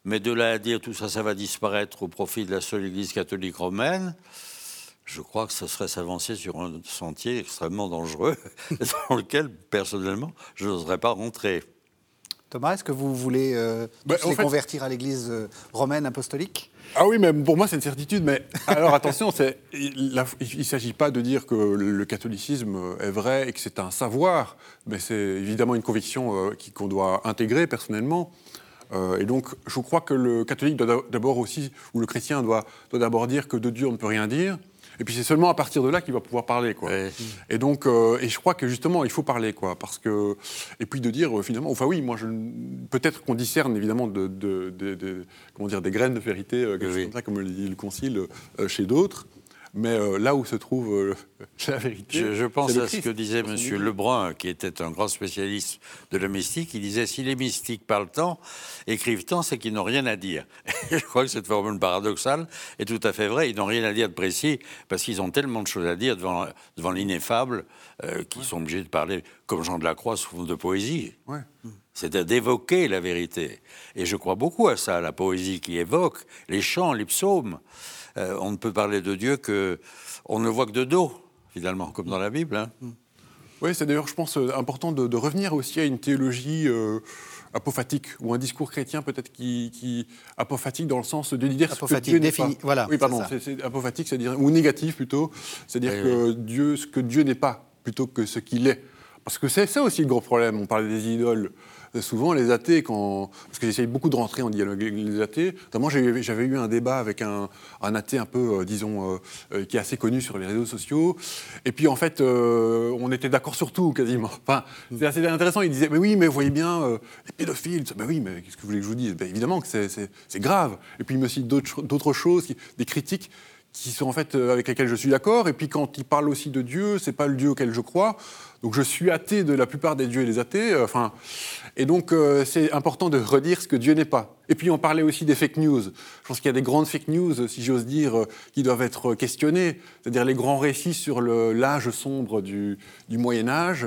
Mais de là à dire tout ça, ça va disparaître au profit de la seule Église catholique romaine, je crois que ce serait s'avancer sur un sentier extrêmement dangereux, [LAUGHS] dans lequel, personnellement, je n'oserais pas rentrer. Thomas, est-ce que vous voulez euh, bah, les convertir à l'Église euh, romaine apostolique? Ah oui, mais pour moi c'est une certitude. Mais [LAUGHS] alors attention, il ne s'agit pas de dire que le catholicisme est vrai et que c'est un savoir, mais c'est évidemment une conviction euh, qu'on doit intégrer personnellement. et donc, je crois que le catholique doit d'abord aussi, ou le chrétien doit, doit d'abord dire que de Dieu on ne peut rien dire, Et puis c'est seulement à partir de là qu'il va pouvoir parler, quoi. Et donc, euh, et je crois que justement, il faut parler, quoi, parce que et puis de dire finalement, enfin oui, moi, peut-être qu'on discerne évidemment de, comment dire des graines de vérité, comme, ça, comme le dit le Concile, chez d'autres. Mais euh, là où se trouve euh, [LAUGHS] la vérité. Je, pense à ce que disait M. Lebrun, qui était un grand spécialiste de la mystique. Il disait si les mystiques parlent tant, écrivent tant, c'est qu'ils n'ont rien à dire. [LAUGHS] je crois que cette formule paradoxale est tout à fait vraie. Ils n'ont rien à dire de précis parce qu'ils ont tellement de choses à dire devant, devant l'ineffable euh, qu'ils sont obligés de parler comme Jean de la Croix sous forme de poésie. C'est-à-dire d'évoquer la vérité. Et je crois beaucoup à ça, la poésie qui évoque, les chants, les psaumes. Euh, on ne peut parler de Dieu que on ne voit que de dos, finalement, comme dans la Bible. Hein. Mm. Oui, c'est d'ailleurs, je pense, euh, important de, revenir aussi à une théologie euh, apophatique ou un discours chrétien peut-être qui, apophatique dans le sens de dire apophatique, ce que Dieu Voilà. Oui, pardon, c'est apophatique, c'est-à-dire ou négatif plutôt, c'est-à-dire que Dieu, ce que Dieu n'est pas plutôt que ce qu'il est. Parce que c'est ça aussi le gros problème. On parlait des idoles souvent les athées, quand, parce que j'essaye beaucoup de rentrer en dialogue avec les athées, notamment j'avais eu un débat avec un, athée un peu, euh, disons, euh, euh, qui est assez connu sur les réseaux sociaux, et puis en fait, on était d'accord sur tout quasiment. Enfin, c'est assez intéressant, il disait, mais oui, mais vous voyez bien, les pédophiles, ben oui, mais qu'est-ce que vous voulez que je vous dise? Ben Évidemment que c'est grave. Et puis il me cite d'autres choses, des critiques qui sont en fait avec lesquelles je suis d'accord, et puis quand il parle aussi de Dieu, c'est pas le Dieu auquel je crois, donc je suis athée de la plupart des dieux et des athées, enfin... Et donc, euh, c'est important de redire ce que Dieu n'est pas. Et puis, on parlait aussi des fake news. Je pense qu'il y a des grandes fake news, si j'ose dire, euh, qui doivent être questionnées. C'est-à-dire les grands récits sur l'âge sombre du, du Moyen Âge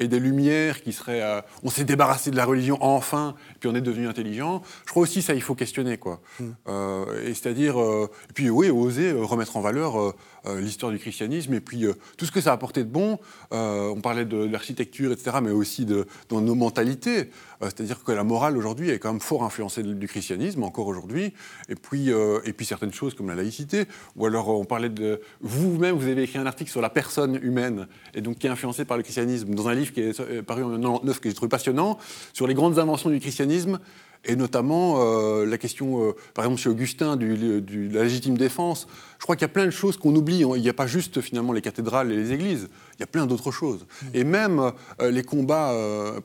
et des lumières qui seraient. Euh, on s'est débarrassé de la religion enfin, puis on est devenu intelligent. Je crois aussi ça, il faut questionner, quoi. Hmm. Euh, et c'est-à-dire, euh, et puis oui, oser remettre en valeur l'histoire du christianisme et puis tout ce que ça a apporté de bon. on parlait de, l'architecture, etc., mais aussi de, dans nos mentalités. c'est-à-dire que la morale aujourd'hui est quand même fort influencée du christianisme, encore aujourd'hui. Et puis, et puis certaines choses comme la laïcité. Ou alors on parlait de. Vous-même, vous avez écrit un article sur la personne humaine, et donc qui est influencée par le christianisme, dans un livre qui est euh, paru en 1999 que j'ai trouvé passionnant, sur les grandes inventions du christianisme, et notamment euh, la question, euh, par exemple, chez Augustin, du, de la légitime défense. Je crois qu'il y a plein de choses qu'on oublie. Il n'y a pas juste finalement les cathédrales et les églises, il y a plein d'autres choses. Mmh. Et même les combats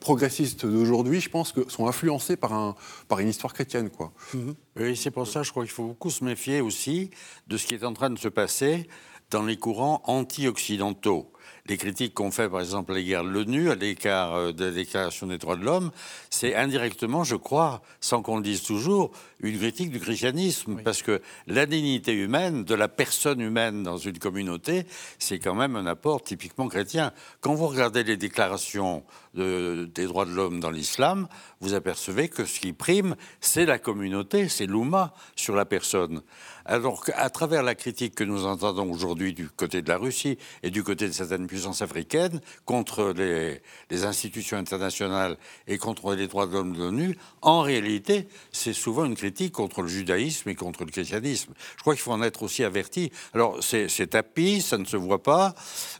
progressistes d'aujourd'hui, je pense que sont influencés par, un, par une histoire chrétienne. Quoi. Mmh. Oui, c'est pour ça, je crois qu'il faut beaucoup se méfier aussi de ce qui est en train de se passer dans les courants anti-occidentaux les critiques qu'on fait, par exemple, à l'égard de l'ONU, à l'écart euh, de la Déclaration des droits de l'homme, c'est indirectement, je crois, sans qu'on le dise toujours, une critique du christianisme. Parce que la dignité humaine, de la personne humaine dans une communauté, c'est quand même un apport typiquement chrétien. Quand vous regardez les déclarations des droits de l'homme dans l'islam, vous apercevez que ce qui prime, c'est la communauté, c'est l'ouma sur la personne. Alors qu'à travers la critique que nous entendons aujourd'hui du côté de la Russie et du côté de certaines puissances africaines contre les, institutions internationales et contre les droits de l'homme de l'ONU, en réalité, c'est souvent une critique contre le judaïsme et contre le christianisme. Je crois qu'il faut en être aussi averti. Alors c'est tapis, ça ne se voit pas.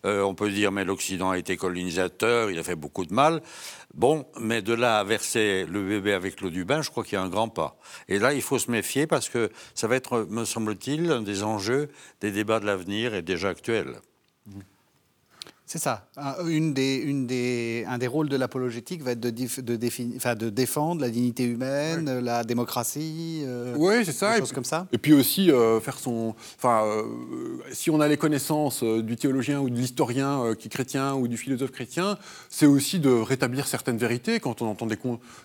Euh, on peut dire mais l'Occident a été colonisateur, il a fait beaucoup de mal. Bon, mais de là à verser le bébé avec l'eau du bain, je crois qu'il y a un grand pas. Et là, il faut se méfier parce que ça va être, me semble-t-il, un des enjeux des débats de l'avenir et déjà actuels. C'est ça. Une des, une des, un des rôles de l'apologétique va être de, de, enfin, de, défendre la dignité humaine, la démocratie. Euh, oui, c'est ça. Des choses comme ça. Et puis aussi euh, faire son. Enfin, euh, si on a les connaissances du théologien ou de l'historien qui est chrétien ou du philosophe chrétien, c'est aussi de rétablir certaines vérités quand on entend des,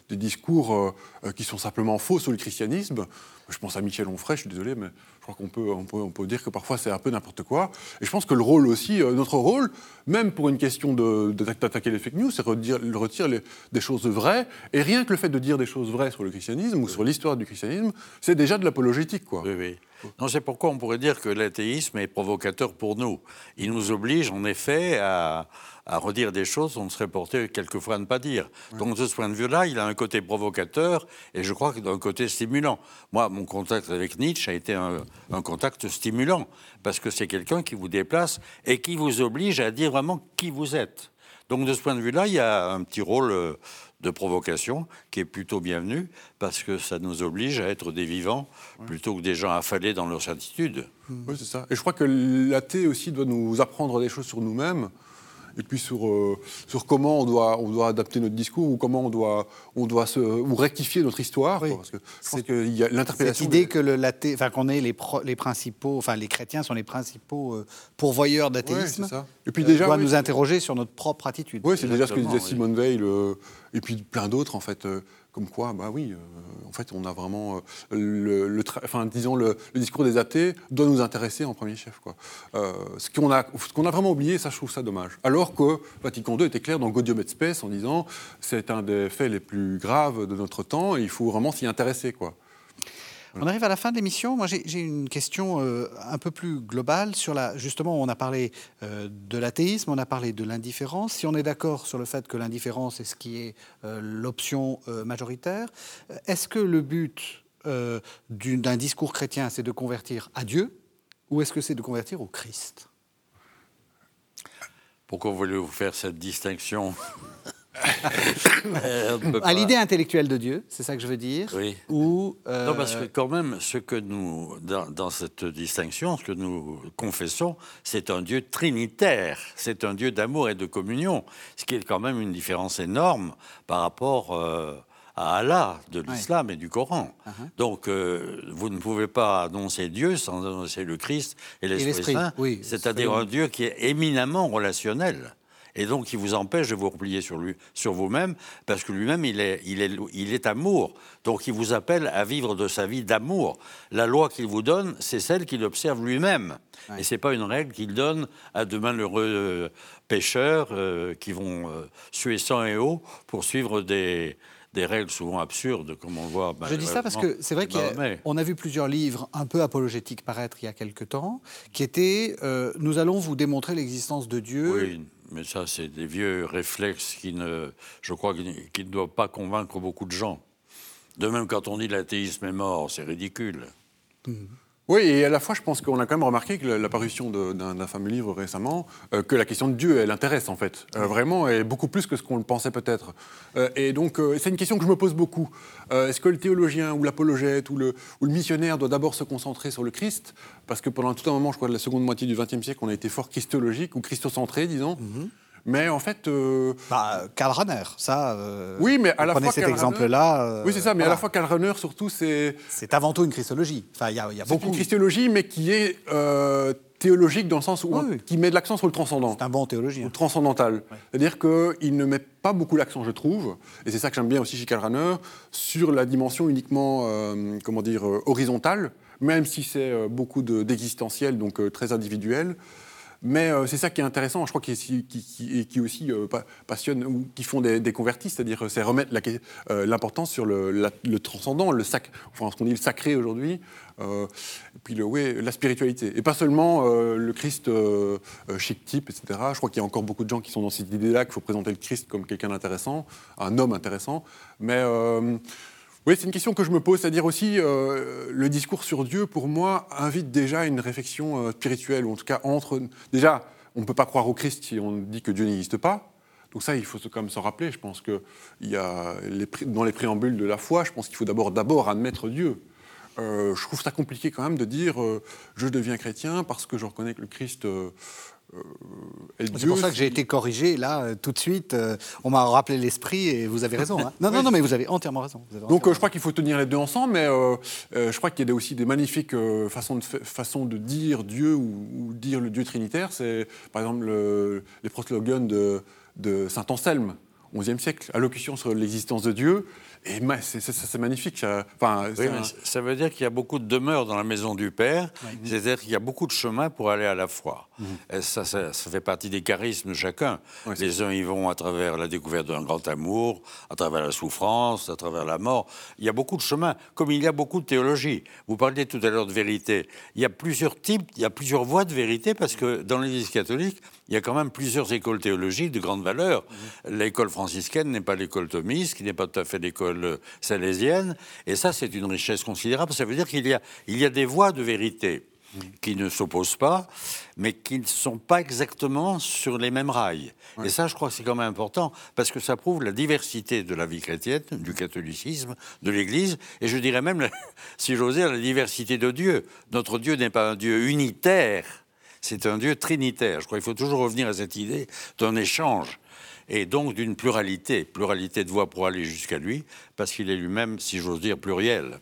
des discours qui sont simplement faux sur le christianisme. Je pense à Michel Onfray, je suis désolé, mais je crois qu'on peut, on peut, dire que parfois c'est un peu n'importe quoi. Et je pense que le rôle aussi, euh, notre rôle, même pour une question d'attaquer les fake news, c'est de retirer des choses vraies. Et rien que le fait de dire des choses vraies sur le christianisme ou sur l'histoire du christianisme, c'est déjà de l'apologétique. Quoi. Oui, oui. Non, c'est pourquoi on pourrait dire que l'athéisme est provocateur pour nous. Il nous oblige en effet à, à redire des choses qu'on serait porté quelquefois à ne pas dire. Donc de ce point de vue-là, il a un côté provocateur et je crois qu'il a un côté stimulant. Moi, mon contact avec Nietzsche a été un, un contact stimulant parce que c'est quelqu'un qui vous déplace et qui vous oblige à dire vraiment qui vous êtes. Donc de ce point de vue-là, il y a un petit rôle euh, de provocation qui est plutôt bienvenu parce que ça nous oblige à être des vivants plutôt que des gens affalés dans leur certitude. Oui, c'est ça. Et je crois que l'athée aussi doit nous apprendre des choses sur nous-mêmes et puis sur, euh, sur comment on doit, on doit adapter notre discours ou comment on doit, on doit se, ou rectifier notre histoire. parce que je pense qu'il y a l'interprétation. Cette idée que le enfin qu'on est les, les, principaux, enfin les chrétiens sont les principaux euh, pourvoyeurs d'athéisme. et puis déjà, doit nous interroger sur notre propre attitude. Oui, c'est déjà ce que disait Simone Veil, et puis plein d'autres en fait. Comme quoi, bah oui, euh, en fait, on a vraiment euh, le, enfin, disons le, discours des athées doit nous intéresser en premier chef, quoi. Euh, ce qu'on a, ce qu'on a vraiment oublié, ça, je trouve ça dommage. Alors que Vatican II était clair dans Gaudium et Spes en disant c'est un des faits les plus graves de notre temps, et il faut vraiment s'y intéresser, quoi. On arrive à la fin de l'émission. Moi, j'ai une question euh, un peu plus globale sur la. Justement, on a parlé euh, de l'athéisme, on a parlé de l'indifférence. Si on est d'accord sur le fait que l'indifférence est ce qui est euh, l'option majoritaire, est-ce que le but d'un discours chrétien, c'est de convertir à Dieu, ou est-ce que c'est de convertir au Christ? Pourquoi voulez-vous faire cette distinction? [LAUGHS] à l'idée intellectuelle de Dieu, c'est ça que je veux dire Oui. Ou, euh, Non, parce que quand même, ce que nous, dans, cette distinction, ce que nous confessons, c'est un Dieu trinitaire, c'est un Dieu d'amour et de communion, ce qui est quand même une différence énorme par rapport euh, à Allah de l'islam et du Coran. Uh-huh. Donc, euh, vous ne pouvez pas annoncer Dieu sans annoncer le Christ et l'Esprit Saint, oui, c'est-à-dire un Dieu qui est éminemment relationnel et donc qui vous empêche de vous replier sur, lui, sur vous-même, parce que lui-même, il est, il, est, il est amour. Donc il vous appelle à vivre de sa vie d'amour. La loi qu'il vous donne, c'est celle qu'il observe lui-même. Et ce n'est pas une règle qu'il donne à de malheureux euh, pêcheurs euh, qui vont euh, suer sang et eau pour suivre des, des règles souvent absurdes, comme on le voit. Je dis ça parce que c'est vrai qu'on a, vu plusieurs livres un peu apologétiques paraître il y a quelque temps, qui étaient Nous allons vous démontrer l'existence de Dieu. Oui mais ça, c'est des vieux réflexes qui ne, je crois, qui, ne doivent pas convaincre beaucoup de gens. De même, quand on dit l'athéisme est mort, c'est ridicule. Mmh. Oui, et à la fois, je pense qu'on a quand même remarqué que l'apparition d'un fameux livre récemment, euh, que la question de Dieu, elle intéresse en fait, euh, vraiment, et beaucoup plus que ce qu'on le pensait peut-être. Euh, et donc, c'est une question que je me pose beaucoup. Est-ce que le théologien ou l'apologète ou le, missionnaire doit d'abord se concentrer sur le Christ? Parce que pendant tout un moment, je crois, de la seconde moitié du XXe siècle, on a été fort christologique ou christocentré, disons. Mm-hmm. Mais en fait. Euh... Bah, Karl Rahner, ça. Euh, oui, mais à la fois. cet exemple-là. Euh, oui, c'est ça, mais à la fois Karl Rahner, surtout, c'est. C'est avant tout une christologie. Enfin, il y a, y a beaucoup. une christologie, mais qui est euh, théologique dans le sens où. qui met de l'accent sur le transcendant. C'est un bon théologien. Le transcendantal. C'est-à-dire qu'il ne met pas beaucoup l'accent, je trouve, et c'est ça que j'aime bien aussi chez Karl Rahner, sur la dimension uniquement, comment dire, horizontale, même si c'est beaucoup d'existentiel, donc très individuel. Mais euh, c'est ça qui est intéressant, je crois, qui, qui, qui, aussi euh, passionne ou qui font des, convertis, c'est-à-dire euh, c'est remettre l'importance sur le, transcendant, le sac, enfin ce qu'on dit le sacré aujourd'hui, et puis le, ouais, la spiritualité. Et pas seulement le Christ chic type, etc. Je crois qu'il y a encore beaucoup de gens qui sont dans cette idée-là qu'il faut présenter le Christ comme quelqu'un d'intéressant, un homme intéressant. Mais oui, c'est une question que je me pose, c'est-à-dire aussi euh, le discours sur Dieu, pour moi, invite déjà une réflexion euh, spirituelle, ou en tout cas entre... Déjà, on ne peut pas croire au Christ si on dit que Dieu n'existe pas. Donc ça, il faut quand même s'en rappeler. Je pense que il y a dans les préambules de la foi, je pense qu'il faut d'abord d'abord admettre Dieu. Euh, je trouve ça compliqué quand même de dire je deviens chrétien parce que je reconnais que le Christ c'est pour ça que j'ai été corrigé là euh, tout de suite. Euh, on m'a rappelé l'esprit et vous avez raison. Hein. [LAUGHS] Non, non, non, mais vous avez entièrement raison. Donc je crois qu'il faut tenir les deux ensemble, mais je crois qu'il y a aussi des magnifiques façons, de, façons de dire Dieu ou, dire le Dieu trinitaire. C'est par exemple les proslogans de, de Saint Anselme, 11e siècle, allocution sur l'existence de Dieu. Et c'est magnifique. Ça, enfin, ça veut dire qu'il y a beaucoup de demeures dans la maison du Père, c'est-à-dire qu'il y a beaucoup de chemins pour aller à la foi. Mhm. ça, ça, fait partie des charismes de chacun. Les uns y vont à travers la découverte d'un grand amour, à travers la souffrance, à travers la mort. Il y a beaucoup de chemins, comme il y a beaucoup de théologie. Vous parliez tout à l'heure de vérité. Il y a plusieurs types, il y a plusieurs voies de vérité, parce que dans l'Église catholique, il y a quand même plusieurs écoles théologiques de grande valeur. Mhm. L'école franciscaine n'est pas l'école thomiste, qui n'est pas tout à fait l'école salésienne. Et ça, c'est une richesse considérable. Ça veut dire qu'il y a, il y a des voies de vérité. qui ne s'opposent pas, mais qui ne sont pas exactement sur les mêmes rails. Et ça, je crois que c'est quand même important, parce que ça prouve la diversité de la vie chrétienne, du catholicisme, de l'Église, et je dirais même, [LAUGHS] si j'ose dire, la diversité de Dieu. Notre Dieu n'est pas un Dieu unitaire, c'est un Dieu trinitaire. Je crois qu'il faut toujours revenir à cette idée d'un échange et donc d'une pluralité, pluralité de voix pour aller jusqu'à lui, parce qu'il est lui-même, si j'ose dire, pluriel.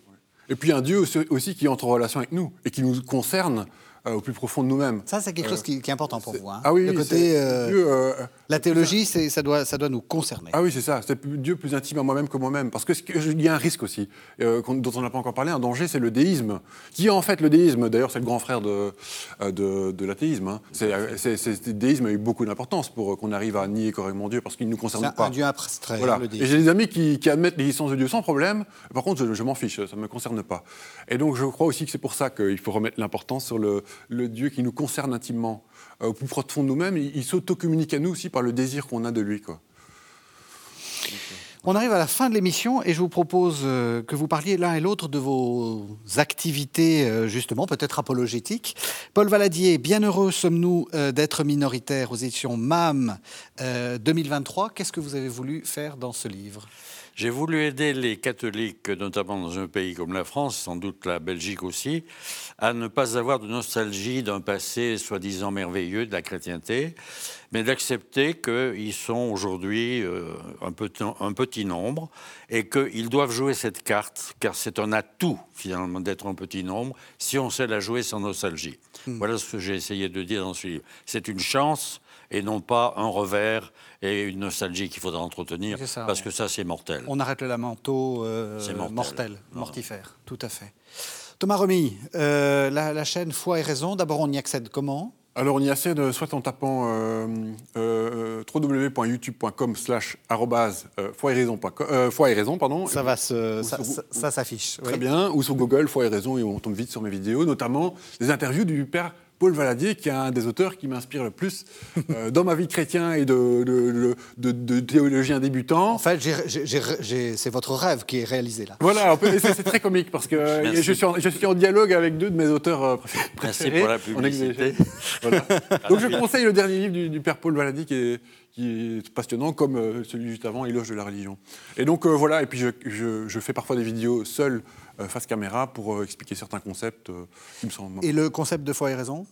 Et puis un Dieu aussi qui entre en relation avec nous et qui nous concerne euh, au plus profond de nous-mêmes. Ça, c'est quelque chose qui, est important pour vous. Hein. Ah oui, le côté, euh, euh, la théologie, ça doit, ça doit nous concerner. Ah oui, c'est ça. C'est Dieu plus intime à moi-même que moi-même. Parce qu'il y a un risque aussi, dont on n'a pas encore parlé. Un danger, c'est le déisme. Qui est en fait le déisme D'ailleurs, c'est le grand frère de, de, de l'athéisme. Hein. le déisme a eu beaucoup d'importance pour qu'on arrive à nier correctement Dieu, parce qu'il ne nous concerne pas. un Dieu abstrait, voilà. Et j'ai des amis qui, qui admettent l'existence de Dieu sans problème. Par contre, je, m'en fiche, ça ne me concerne pas. Et donc, je crois aussi que c'est pour ça qu'il faut remettre l'importance sur le, le Dieu qui nous concerne intimement, euh, au plus profond de nous-mêmes, il, s'auto-communique à nous aussi par le désir qu'on a de lui. Quoi. On arrive à la fin de l'émission et je vous propose euh, que vous parliez l'un et l'autre de vos activités, euh, justement, peut-être apologétiques. Paul Valadier, bien heureux sommes-nous d'être minoritaires aux éditions MAM 2023. Qu'est-ce que vous avez voulu faire dans ce livre? J'ai voulu aider les catholiques, notamment dans un pays comme la France, sans doute la Belgique aussi, à ne pas avoir de nostalgie d'un passé soi-disant merveilleux de la chrétienté, mais d'accepter qu'ils sont aujourd'hui euh, un, un, petit nombre et qu'ils doivent jouer cette carte, car c'est un atout finalement d'être un petit nombre si on sait la jouer sans nostalgie. Hmm. Voilà ce que j'ai essayé de dire dans ce livre. C'est une chance et non pas un revers et une nostalgie qu'il faudra entretenir, parce que ça, c'est mortel. On arrête le lamento euh, mortel, mortifère, tout à fait. Thomas Remy, euh, la, chaîne Foi et Raison, d'abord, on y accède comment? Alors on y accède soit en tapant euh, euh www.youtube.com slash foi et raison, pardon. Ça va se, ça, s'affiche. Très bien, ou sur Google foi et raison et on tombe vite sur mes vidéos, notamment des interviews du père Paul Valadier, qui est un des auteurs qui m'inspire le plus euh, [LAUGHS] dans ma vie de chrétien et de, de, théologien débutant. En fait, c'est votre rêve qui est réalisé là. Voilà, c'est très comique parce que je suis, en, je suis, en, dialogue avec deux de mes auteurs euh, préférés. pour la publicité. [LAUGHS] Donc je conseille le dernier livre du, père Paul Valadier qui est, qui est passionnant, comme euh, celui juste avant, Éloge de la religion. Et donc voilà, et puis je, je fais parfois des vidéos seul euh, face caméra pour euh, expliquer certains concepts euh, qui me semblent. Et le concept de foi et raison?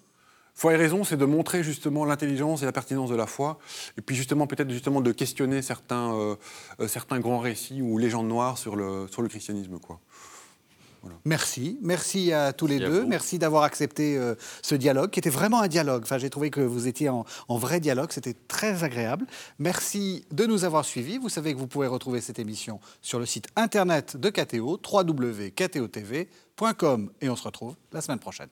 Foi et raison, c'est de montrer justement l'intelligence et la pertinence de la foi, et puis justement peut-être justement de questionner certains, certains grands récits ou légendes noires sur le, sur le christianisme. Quoi. Merci, merci à tous les deux, merci d'avoir accepté euh, ce dialogue, qui était vraiment un dialogue. Enfin, j'ai trouvé que vous étiez en, vrai dialogue, c'était très agréable. Merci de nous avoir suivis. Vous savez que vous pouvez retrouver cette émission sur le site internet de KTO, www.ktotv.com, et on se retrouve la semaine prochaine.